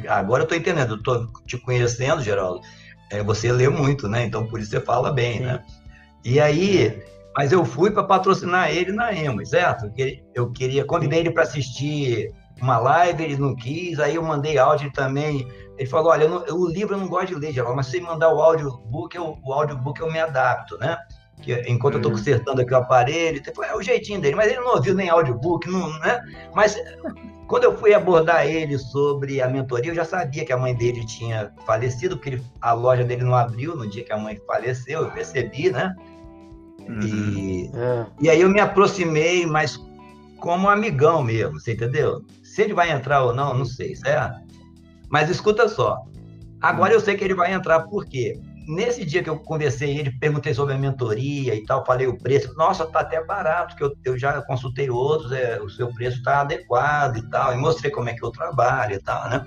agora eu tô entendendo, eu tô te conhecendo, Geraldo, é, você lê muito, né? Então por isso você fala bem, Sim. né? E aí, mas eu fui para patrocinar ele na EMA, certo? Eu queria, convidei ele para assistir uma live, ele não quis, aí eu mandei áudio também ele falou, olha, não, o livro eu não gosto de ler, mas se mandar o audiobook, eu, o audiobook eu me adapto, né? Que, enquanto uhum. eu estou consertando aqui o aparelho, tipo, é o jeitinho dele, mas ele não ouviu nem audiobook, não, né? Mas quando eu fui abordar ele sobre a mentoria, eu já sabia que a mãe dele tinha falecido, porque ele, a loja dele não abriu no dia que a mãe faleceu, eu percebi, né? Uhum. E, é. e aí eu me aproximei, mas como amigão mesmo, você entendeu? Se ele vai entrar ou não, não sei, certo? Mas escuta só. Agora eu sei que ele vai entrar, por quê? Nesse dia que eu conversei, ele perguntei sobre a mentoria e tal, falei o preço. Nossa, tá até barato, que eu, eu já consultei outros, é, o seu preço está adequado e tal. E mostrei como é que eu trabalho e tal, né?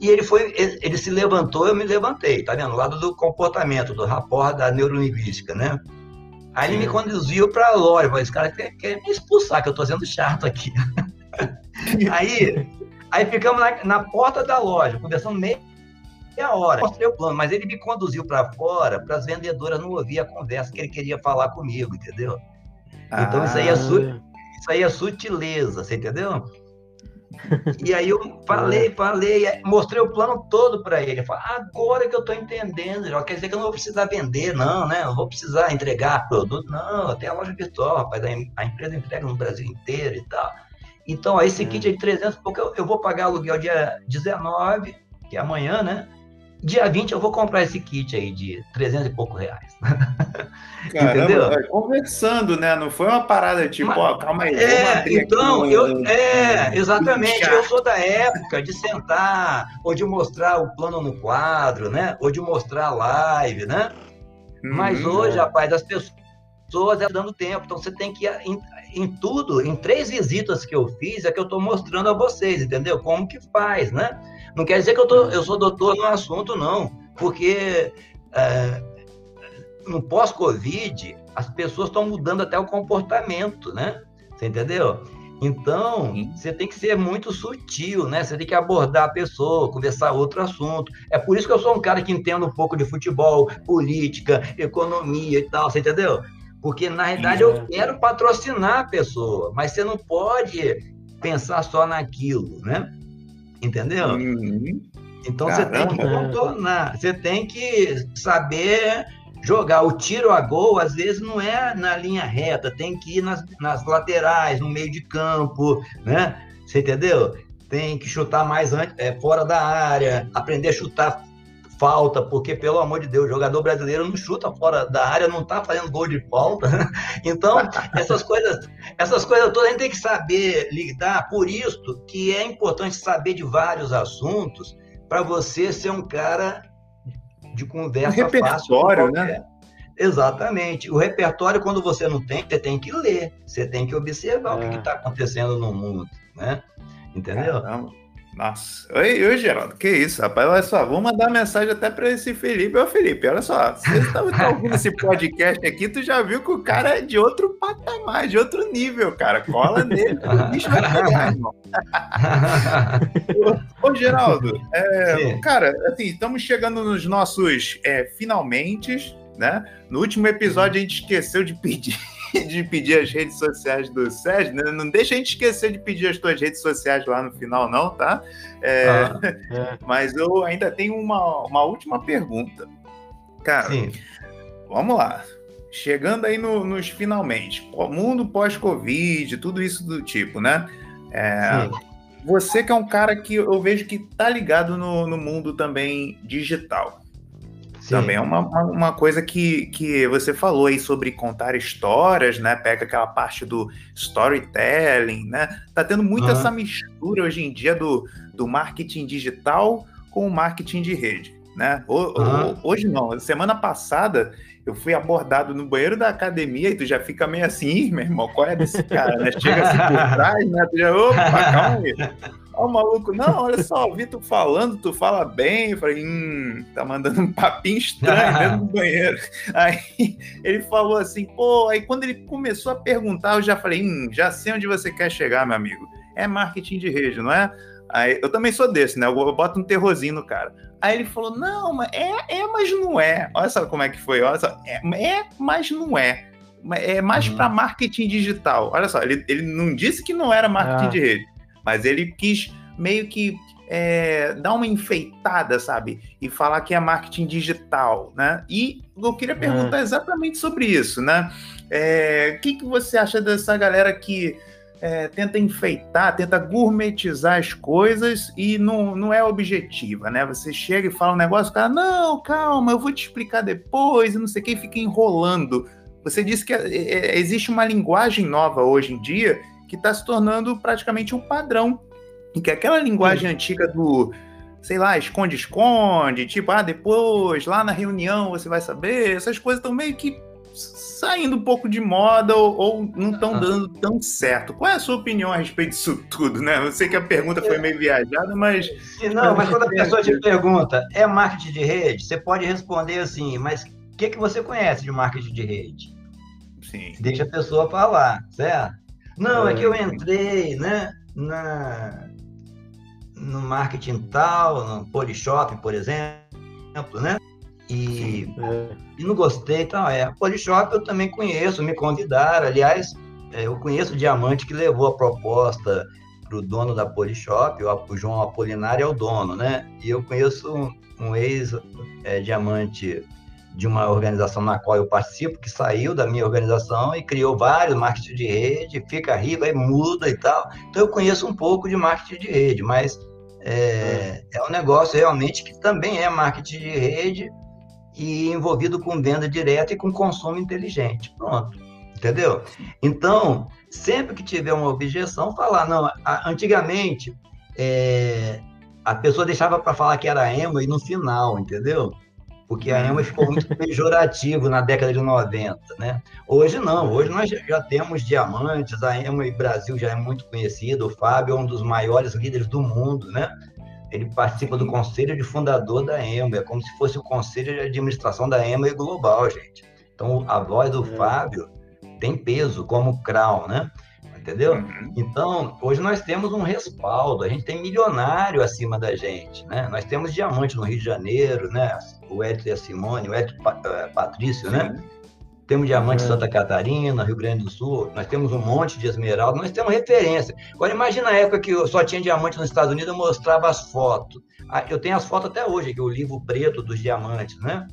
E ele foi, ele, ele se levantou, eu me levantei, tá vendo? Lado do comportamento, do rapport da neurolinguística, né? Aí ele me conduziu para a loja, esse cara quer, quer me expulsar, que eu tô sendo chato aqui. <laughs> Aí Aí ficamos na, na porta da loja, conversando meia, meia hora. Mostrei o plano, mas ele me conduziu para fora, para as vendedoras não ouvir a conversa que ele queria falar comigo, entendeu? Então ah. isso, aí é su, isso aí é sutileza, você entendeu? E aí eu falei, é. falei, mostrei o plano todo para ele. Falei, agora que eu estou entendendo, já quer dizer que eu não vou precisar vender, não, né? Não vou precisar entregar produto, não, tem a loja virtual, rapaz, a empresa entrega no Brasil inteiro e tal. Então, esse é. kit é de 300, porque eu, eu vou pagar aluguel dia 19, que é amanhã, né? Dia 20 eu vou comprar esse kit aí de 300 e pouco reais. <laughs> Caramba, Entendeu? É, conversando, né? Não foi uma parada tipo, Mas, ó, calma aí. É, então, aqui, eu, é, exatamente. Eu sou da época de sentar, ou de mostrar o plano no quadro, né? Ou de mostrar a live, né? Mas uhum. hoje, rapaz, as pessoas pessoas é dando tempo. Então você tem que em, em, tudo, em três visitas que eu fiz, é que eu estou mostrando a vocês, entendeu? Como que faz, né? Não quer dizer que eu, tô, eu sou doutor no assunto, não, porque é, no pós-Covid as pessoas estão mudando até o comportamento, né? Você entendeu? Então, você tem que ser muito sutil, né? Você tem que abordar a pessoa, conversar outro assunto. É por isso que eu sou um cara que entende um pouco de futebol, política, economia e tal, você entendeu? Porque, na realidade, eu quero patrocinar a pessoa, mas você não pode pensar só naquilo, né? Entendeu? Uhum. Então Caramba. você tem que contornar, você tem que saber jogar. O tiro a gol, às vezes, não é na linha reta, tem que ir nas, nas laterais, no meio de campo, né? Você entendeu? Tem que chutar mais antes, é, fora da área, aprender a chutar falta, porque, pelo amor de Deus, o jogador brasileiro não chuta fora da área, não está fazendo gol de falta. <laughs> Então, essas coisas, essas coisas todas a gente tem que saber lidar, por isso que é importante saber de vários assuntos para você ser um cara de conversa um repertório, né? Exatamente. O repertório, quando você não tem, você tem que ler, você tem que observar é. o que está acontecendo no mundo, né? Entendeu? Caramba. Nossa, oi, oi, Geraldo, que isso, rapaz? Olha só, vou mandar mensagem até para esse Felipe. Ô, Felipe, olha só, você está tá ouvindo esse podcast aqui, tu já viu que o cara é de outro patamar, de outro nível, cara. Cola nele, o bicho vai pegar, <laughs> irmão. ô, ô, Geraldo, é, cara, assim, estamos chegando nos nossos é, finalmente, né? No último episódio a gente esqueceu de pedir <laughs> de pedir as redes sociais do Sérgio, né? não deixa a gente esquecer de pedir as tuas redes sociais lá no final, não, tá? É, ah, <laughs> é. Mas eu ainda tenho uma, uma última pergunta. Cara, Sim. vamos lá. Chegando aí no, nos finalmente, mundo pós-Covid, tudo isso do tipo, né? É, você que é um cara que eu vejo que tá ligado no, no mundo também digital. Sim. Também é uma, uma coisa que, que você falou aí sobre contar histórias, né? Pega aquela parte do storytelling, né? Tá tendo muito uhum. essa mistura hoje em dia do, do marketing digital com o marketing de rede, né? O, uhum. Hoje não, semana passada eu fui abordado no banheiro da academia e tu já fica meio assim, <laughs> meu irmão, qual é desse cara, né? Chega assim por trás, né? Tu já, opa, calma aí. Ó, o maluco, não, olha só, vi tu falando, tu fala bem. Eu falei, hum, tá mandando um papinho estranho dentro do <laughs> banheiro. Aí ele falou assim, pô, aí quando ele começou a perguntar, eu já falei, hum, já sei onde você quer chegar, meu amigo. É marketing de rede, não é? Aí, eu também sou desse, né? Eu boto um terrorzinho no cara. Aí ele falou: não, mas é, é, mas não é. Olha só como é que foi. Olha só. É, é mas não é. É mais uhum. para marketing digital. Olha só, ele, ele não disse que não era marketing ah. de rede, mas ele quis meio que é, dar uma enfeitada, sabe? E falar que é marketing digital, né? E eu queria perguntar uhum. exatamente sobre isso, né? É, o que, que você acha dessa galera que é, tenta enfeitar, tenta gourmetizar as coisas e não, não é objetiva, né? Você chega e fala um negócio, o cara, não, calma, eu vou te explicar depois, e não sei o que, e fica enrolando. Você disse que é, é, existe uma linguagem nova hoje em dia que está se tornando praticamente um padrão. E que aquela linguagem Sim. antiga do, sei lá, esconde-esconde, tipo, ah, depois, lá na reunião você vai saber, essas coisas estão meio que saindo um pouco de moda ou, ou não estão ah. dando tão certo. Qual é a sua opinião a respeito disso tudo, né? Eu sei que a pergunta foi meio viajada, mas. Não, mas quando a pessoa te <laughs> pergunta, é marketing de rede? Você pode responder assim, mas o que, que você conhece de marketing de rede? Sim. Deixa a pessoa falar, certo? Não, é, é que eu entrei, né, na, no marketing tal, no Polishop, por exemplo, né? E, é. e não gostei, então é. Polishop eu também conheço, me convidaram. Aliás, é, eu conheço o diamante que levou a proposta para o dono da Polishop, o João Apolinário é o dono, né? E eu conheço um, um ex-diamante é, de uma organização na qual eu participo, que saiu da minha organização e criou vários marketing de rede, fica rico, aí muda e tal. Então eu conheço um pouco de marketing de rede, mas é, é um negócio realmente que também é marketing de rede, e envolvido com venda direta e com consumo inteligente. Pronto. Entendeu? Então, sempre que tiver uma objeção, falar, não, antigamente é, a pessoa deixava para falar que era emo e no final, entendeu? Porque a emo ficou muito pejorativo na década de 90, né? Hoje não, hoje nós já temos diamantes, a emo e Brasil já é muito conhecido, o Fábio é um dos maiores líderes do mundo, né? ele participa do conselho de fundador da EMA, é como se fosse o conselho de administração da EMA global, gente. Então, a voz do é. Fábio tem peso como Crown, né? Entendeu? Uhum. Então, hoje nós temos um respaldo, a gente tem milionário acima da gente, né? Nós temos diamante no Rio de Janeiro, né? O Edson e a Simone, o Edson eh, Patrício, né? temos diamante em Santa Catarina, Rio Grande do Sul, nós temos um monte de esmeralda, nós temos referência. Agora, imagina a época que só tinha diamante nos Estados Unidos, eu mostrava as fotos. Ah, eu tenho as fotos até hoje, que é o livro preto dos diamantes, né?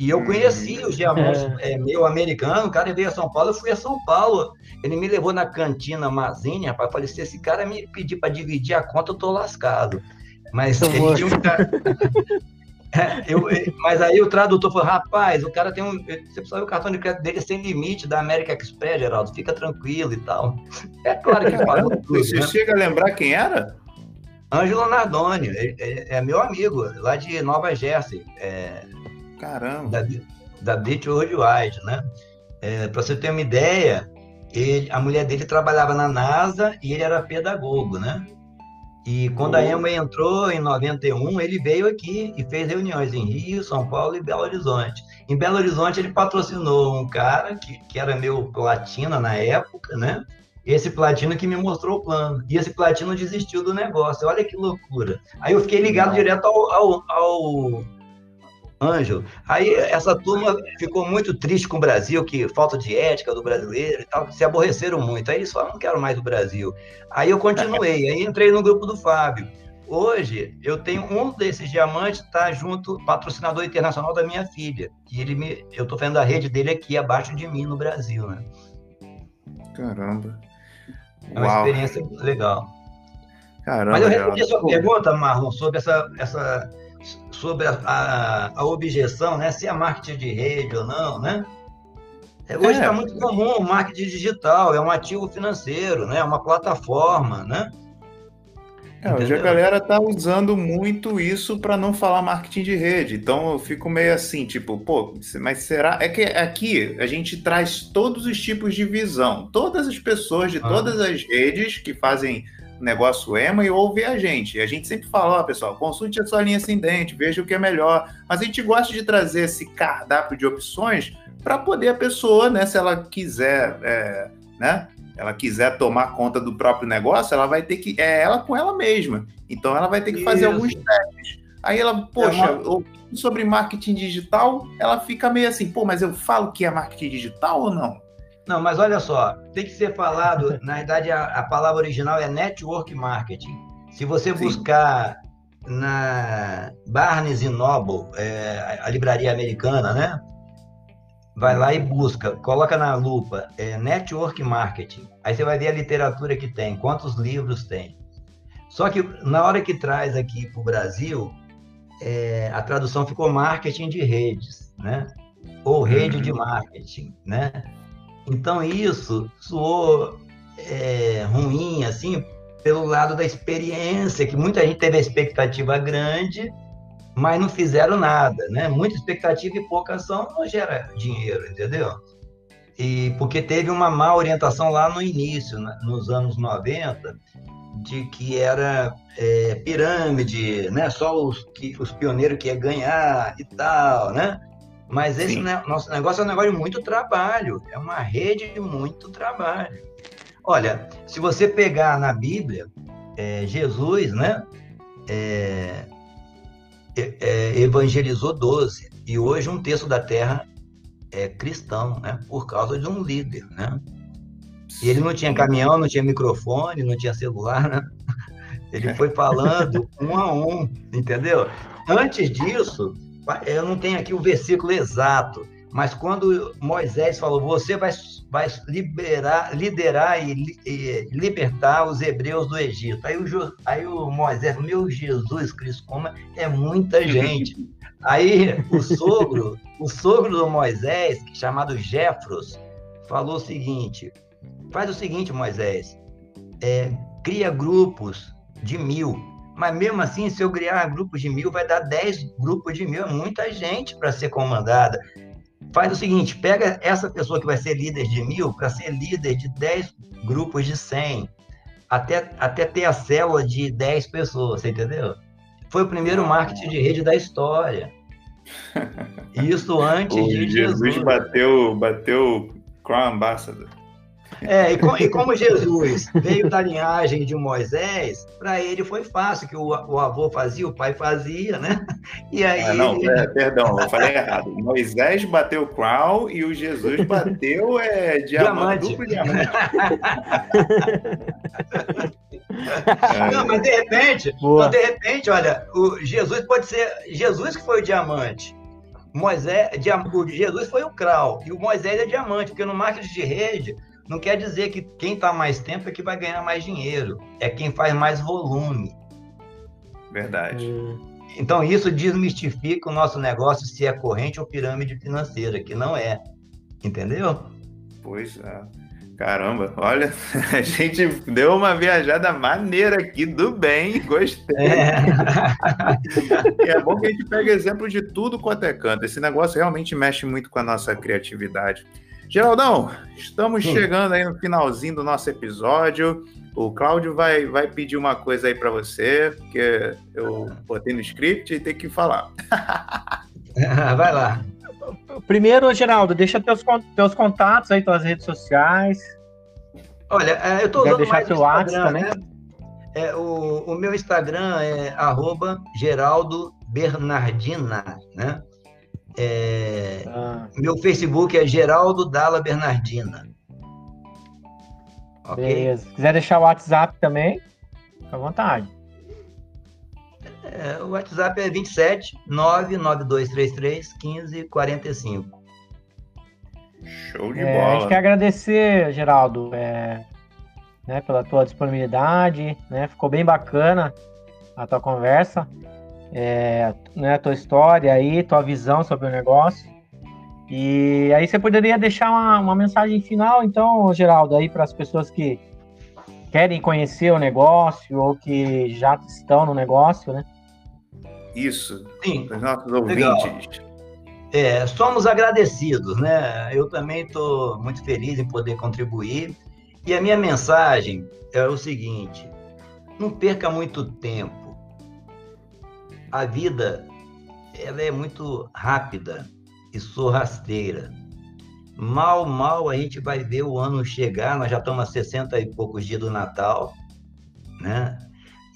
E eu conheci os diamantes, é. É, meu americano, o cara veio a São Paulo, eu fui a São Paulo. Ele me levou na cantina Mazine, rapaz, falei, se esse cara me pedir para dividir a conta, eu tô lascado. Mas ele tinha um cara... <laughs> É, eu, mas aí o tradutor falou, rapaz, o cara tem um. Você precisa ver o cartão de crédito dele sem limite da América Express, Geraldo, fica tranquilo e tal. É claro que falou tudo. Você né? chega a lembrar quem era? Ângelo Nardoni, é, é, é, meu amigo, lá de Nova Jersey. É, Caramba! Da, da Beach Worldwide, né? É, Para você ter uma ideia, ele, a mulher dele trabalhava na NASA e ele era pedagogo, né? E quando a Emma entrou em 91, ele veio aqui e fez reuniões em Rio, São Paulo e Belo Horizonte. Em Belo Horizonte, ele patrocinou um cara que, que era meu platina na época, né? Esse platino que me mostrou o plano. E esse platino desistiu do negócio. Olha que loucura. Aí eu fiquei ligado direto ao, ao, ao Ângelo. Aí essa turma ficou muito triste com o Brasil, que falta de ética do brasileiro e tal, se aborreceram muito. Aí eles falaram, não quero mais o Brasil. Aí eu continuei, <laughs> aí entrei no grupo do Fábio. Hoje, eu tenho um desses diamantes, tá junto, patrocinador internacional da minha filha. E ele me, eu tô vendo a rede dele aqui abaixo de mim no Brasil, né? Caramba. É uma Uau. experiência legal. Caramba. Mas eu respondi a sua pergunta, Marlon, sobre essa, essa sobre a, a, a, objeção, né? Se é marketing de rede ou não, né? É, hoje está é. muito comum o marketing digital, é um ativo financeiro, né? É uma plataforma, né? É, hoje a galera está usando muito isso para não falar marketing de rede. Então eu fico meio assim, tipo, pô, mas será? É que aqui a gente traz todos os tipos de visão. Todas as pessoas de ah. todas as redes que fazem negócio EMA e ouve a gente. E a gente sempre fala, ó, pessoal, consulte a sua linha ascendente, veja o que é melhor. Mas a gente gosta de trazer esse cardápio de opções para poder a pessoa, né, se ela quiser, é, né, ela quiser tomar conta do próprio negócio, ela vai ter que, é ela com ela mesma. Então ela vai ter que Isso. fazer alguns testes. Aí ela, poxa, é uma... sobre marketing digital, ela fica meio assim, pô, mas eu falo que é marketing digital ou não? Não, mas olha só, tem que ser falado, <laughs> na verdade a, a palavra original é network marketing. Se você Sim. buscar na Barnes Noble, é, a livraria americana, né? Vai lá e busca, coloca na lupa, é, network marketing. Aí você vai ver a literatura que tem, quantos livros tem. Só que na hora que traz aqui para o Brasil, é, a tradução ficou marketing de redes, né? Ou rede uhum. de marketing, né? Então isso soou é, ruim, assim, pelo lado da experiência, que muita gente teve a expectativa grande, mas não fizeram nada, né? Muita expectativa e pouca ação não gera dinheiro, entendeu? E porque teve uma má orientação lá no início, né? nos anos 90, de que era é, pirâmide, né? Só os, que, os pioneiros que ia ganhar e tal, né? Mas esse né, nosso negócio é um negócio de muito trabalho, é uma rede de muito trabalho. Olha, se você pegar na Bíblia, é, Jesus, né, é, é, é evangelizou 12, e hoje um terço da terra é cristão, né, por causa de um líder, né? E ele não tinha caminhão, não tinha microfone, não tinha celular, né? Ele foi falando <laughs> um a um, entendeu? Antes disso, eu não tenho aqui o versículo exato, mas quando Moisés falou, você vai, vai liberar, liderar e, e libertar os hebreus do Egito. Aí o, aí o Moisés, meu Jesus Cristo, como é muita <laughs> gente. Aí o sogro, o sogro do Moisés, chamado Jefros, falou o seguinte: faz o seguinte, Moisés, é, cria grupos de mil mas mesmo assim, se eu criar grupos de mil, vai dar 10 grupos de mil, é muita gente para ser comandada. Faz o seguinte, pega essa pessoa que vai ser líder de mil para ser líder de 10 grupos de 100, até, até ter a célula de 10 pessoas, você entendeu? Foi o primeiro marketing de rede da história. <laughs> Isso antes o de Jesus. Jesus bateu, bateu Crown Ambassador. É, e, com, e, como Jesus veio da linhagem de Moisés, para ele foi fácil, que o, o, avô fazia, o pai fazia, né? E aí. Ah, não, é, perdão, eu falei errado. Moisés bateu crown e o Jesus bateu é, diamante, duplo diamante. <laughs> Não, mas de repente, mas de repente, olha, o Jesus pode ser Jesus que foi o diamante. Moisés, Jesus foi o Crow e o Moisés é diamante, porque no marketing de rede não quer dizer que quem está mais tempo é que vai ganhar mais dinheiro. É quem faz mais volume. Verdade. Hum. então, isso desmistifica o nosso negócio se é corrente ou pirâmide financeira, que não é. Entendeu? Pois é. Caramba, olha, <laughs> a gente deu uma viajada maneira aqui do bem, gostei. É, <laughs> é bom que a gente pega exemplo de tudo quanto é canto. Esse negócio realmente mexe muito com a nossa criatividade. Geraldão, estamos Sim. chegando aí no finalzinho do nosso episódio. O Cláudio vai, vai pedir uma coisa aí para você, porque eu botei no script e tem que falar. <laughs> vai lá. Primeiro, Geraldo, deixa teus, teus contatos aí, tuas redes sociais. Olha, é, eu estou usando deixar mais seu WhatsApp também. Né? É, o, o meu Instagram é arroba Geraldo Bernardina, né? É, ah. Meu Facebook é Geraldo Dalla Bernardina. Ok? Beleza. Se quiser deixar o WhatsApp também, fica à vontade. É, o WhatsApp é 27 99233 1545. Show de é, bola. A gente quer agradecer, Geraldo, é, né, pela tua disponibilidade, né? Ficou bem bacana a tua conversa, é, né, a tua história aí, tua visão sobre o negócio. E aí você poderia deixar uma, uma mensagem final, então, Geraldo, aí para as pessoas que querem conhecer o negócio ou que já estão no negócio, né? Isso. Sim. Os nossos ouvintes. É, somos agradecidos, né? Eu também estou muito feliz em poder contribuir. E a minha mensagem é o seguinte: não perca muito tempo. A vida ela é muito rápida e sou rasteira. Mal, mal a gente vai ver o ano chegar, nós já estamos a 60 e poucos dias do Natal, né?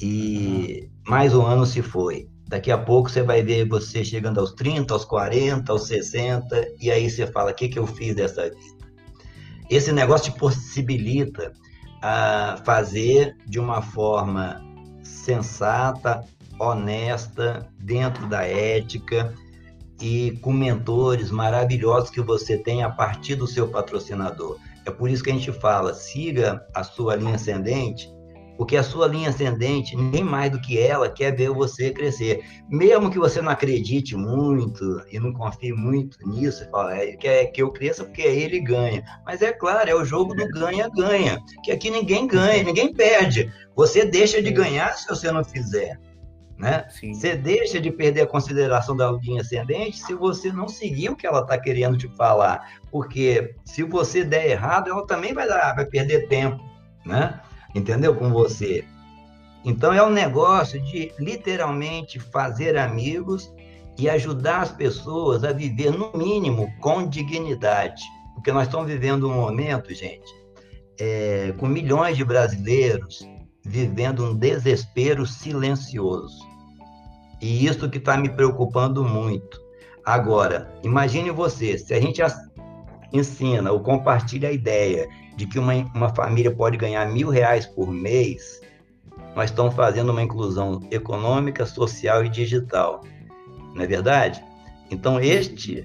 E mais um ano se foi. Daqui a pouco você vai ver você chegando aos 30, aos 40, aos 60, e aí você fala: o que, que eu fiz dessa vida? Esse negócio te possibilita a fazer de uma forma sensata, honesta, dentro da ética, e com mentores maravilhosos que você tem a partir do seu patrocinador. É por isso que a gente fala, siga a sua linha ascendente, porque a sua linha ascendente, nem mais do que ela, quer ver você crescer. Mesmo que você não acredite muito e não confie muito nisso, fala, é, quer que eu cresça porque ele ganha. Mas é claro, é o jogo do ganha-ganha, que aqui ninguém ganha, ninguém perde. Você deixa de ganhar se você não fizer. Né? Você deixa de perder a consideração da linha ascendente se você não seguir o que ela está querendo te falar. Porque se você der errado, ela também vai, dar, vai perder tempo, né? Entendeu? Com você. Então é um negócio de literalmente fazer amigos e ajudar as pessoas a viver, no mínimo, com dignidade. Porque nós estamos vivendo um momento, gente, é, com milhões de brasileiros vivendo um desespero silencioso. E isso que está me preocupando muito. Agora, imagine você, se a gente ensina ou compartilha a ideia de que uma, uma família pode ganhar mil reais por mês, nós estamos fazendo uma inclusão econômica, social e digital. Não é verdade? Então, este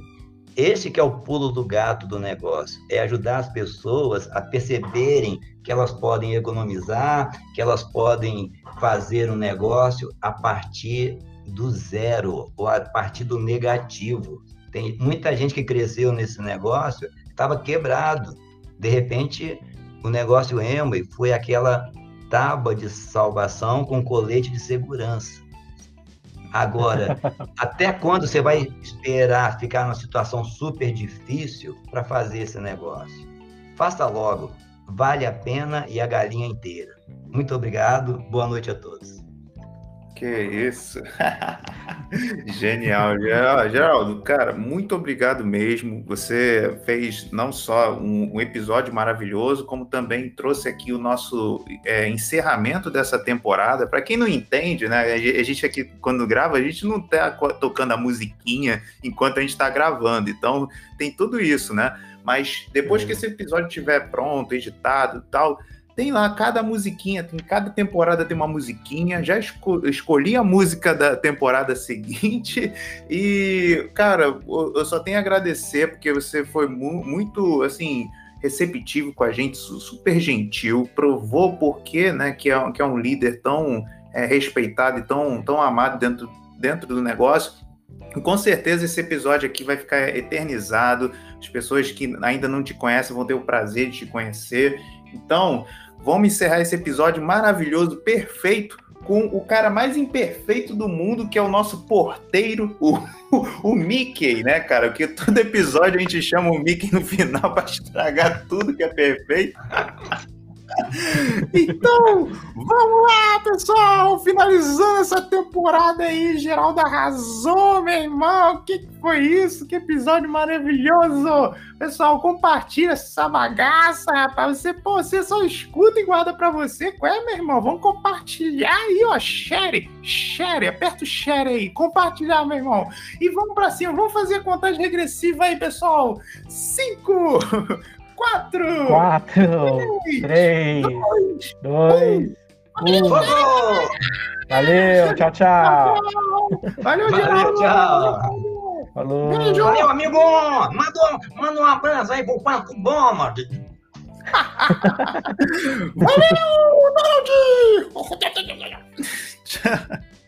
esse que é o pulo do gato do negócio, é ajudar as pessoas a perceberem que elas podem economizar, que elas podem fazer um negócio a partir do zero ou a partir do negativo. Tem muita gente que cresceu nesse negócio estava quebrado. De repente, o negócio Emway foi aquela tábua de salvação com colete de segurança. Agora, até quando você vai esperar ficar numa situação super difícil para fazer esse negócio? Faça logo, vale a pena e a galinha inteira. Muito obrigado, boa noite a todos. Que isso! <laughs> Genial, Geraldo. Cara, muito obrigado mesmo. Você fez não só um, um episódio maravilhoso, como também trouxe aqui o nosso é, encerramento dessa temporada. Para quem não entende, né? A gente aqui, quando grava, a gente não está tocando a musiquinha enquanto a gente está gravando. Então, tem tudo isso, né? Mas depois é. que esse episódio estiver pronto, editado e tal tem lá cada musiquinha, tem cada temporada tem uma musiquinha. Já esco escolhi a música da temporada <laughs> seguinte e, cara, eu só tenho a agradecer porque você foi mu muito, assim, receptivo com a gente, super gentil, provou porque, né, que é, que é um líder tão é, respeitado e tão, tão amado dentro dentro do negócio. E com certeza esse episódio aqui vai ficar eternizado. As pessoas que ainda não te conhecem vão ter o prazer de te conhecer. Então, vamos encerrar esse episódio maravilhoso, perfeito, com o cara mais imperfeito do mundo, que é o nosso porteiro, o, <laughs> o, o Mickey, né, cara? Porque todo episódio a gente chama o Mickey no final para estragar tudo que é perfeito. <laughs> Então, vamos lá, pessoal! Finalizando essa temporada aí, Geraldo arrasou, meu irmão! O que, foi isso? Que episódio maravilhoso! Pessoal, compartilha essa bagaça, rapaz. Você, pô, você só escuta e guarda pra você. Qual é, meu irmão? Vamos compartilhar aí, ó. Share, share, aperta o share aí. Compartilhar, meu irmão. E vamos pra cima, vamos fazer a contagem regressiva aí, pessoal. Cinco, quatro, quatro, três, três dois, um. um. Valeu, tchau, tchau. Valeu, Valeu tchau. Falou. Beijo. Valeu, amigo. Manda, manda um abraço aí pro Paco Bom, mano. <laughs> Valeu, Donald! <laughs>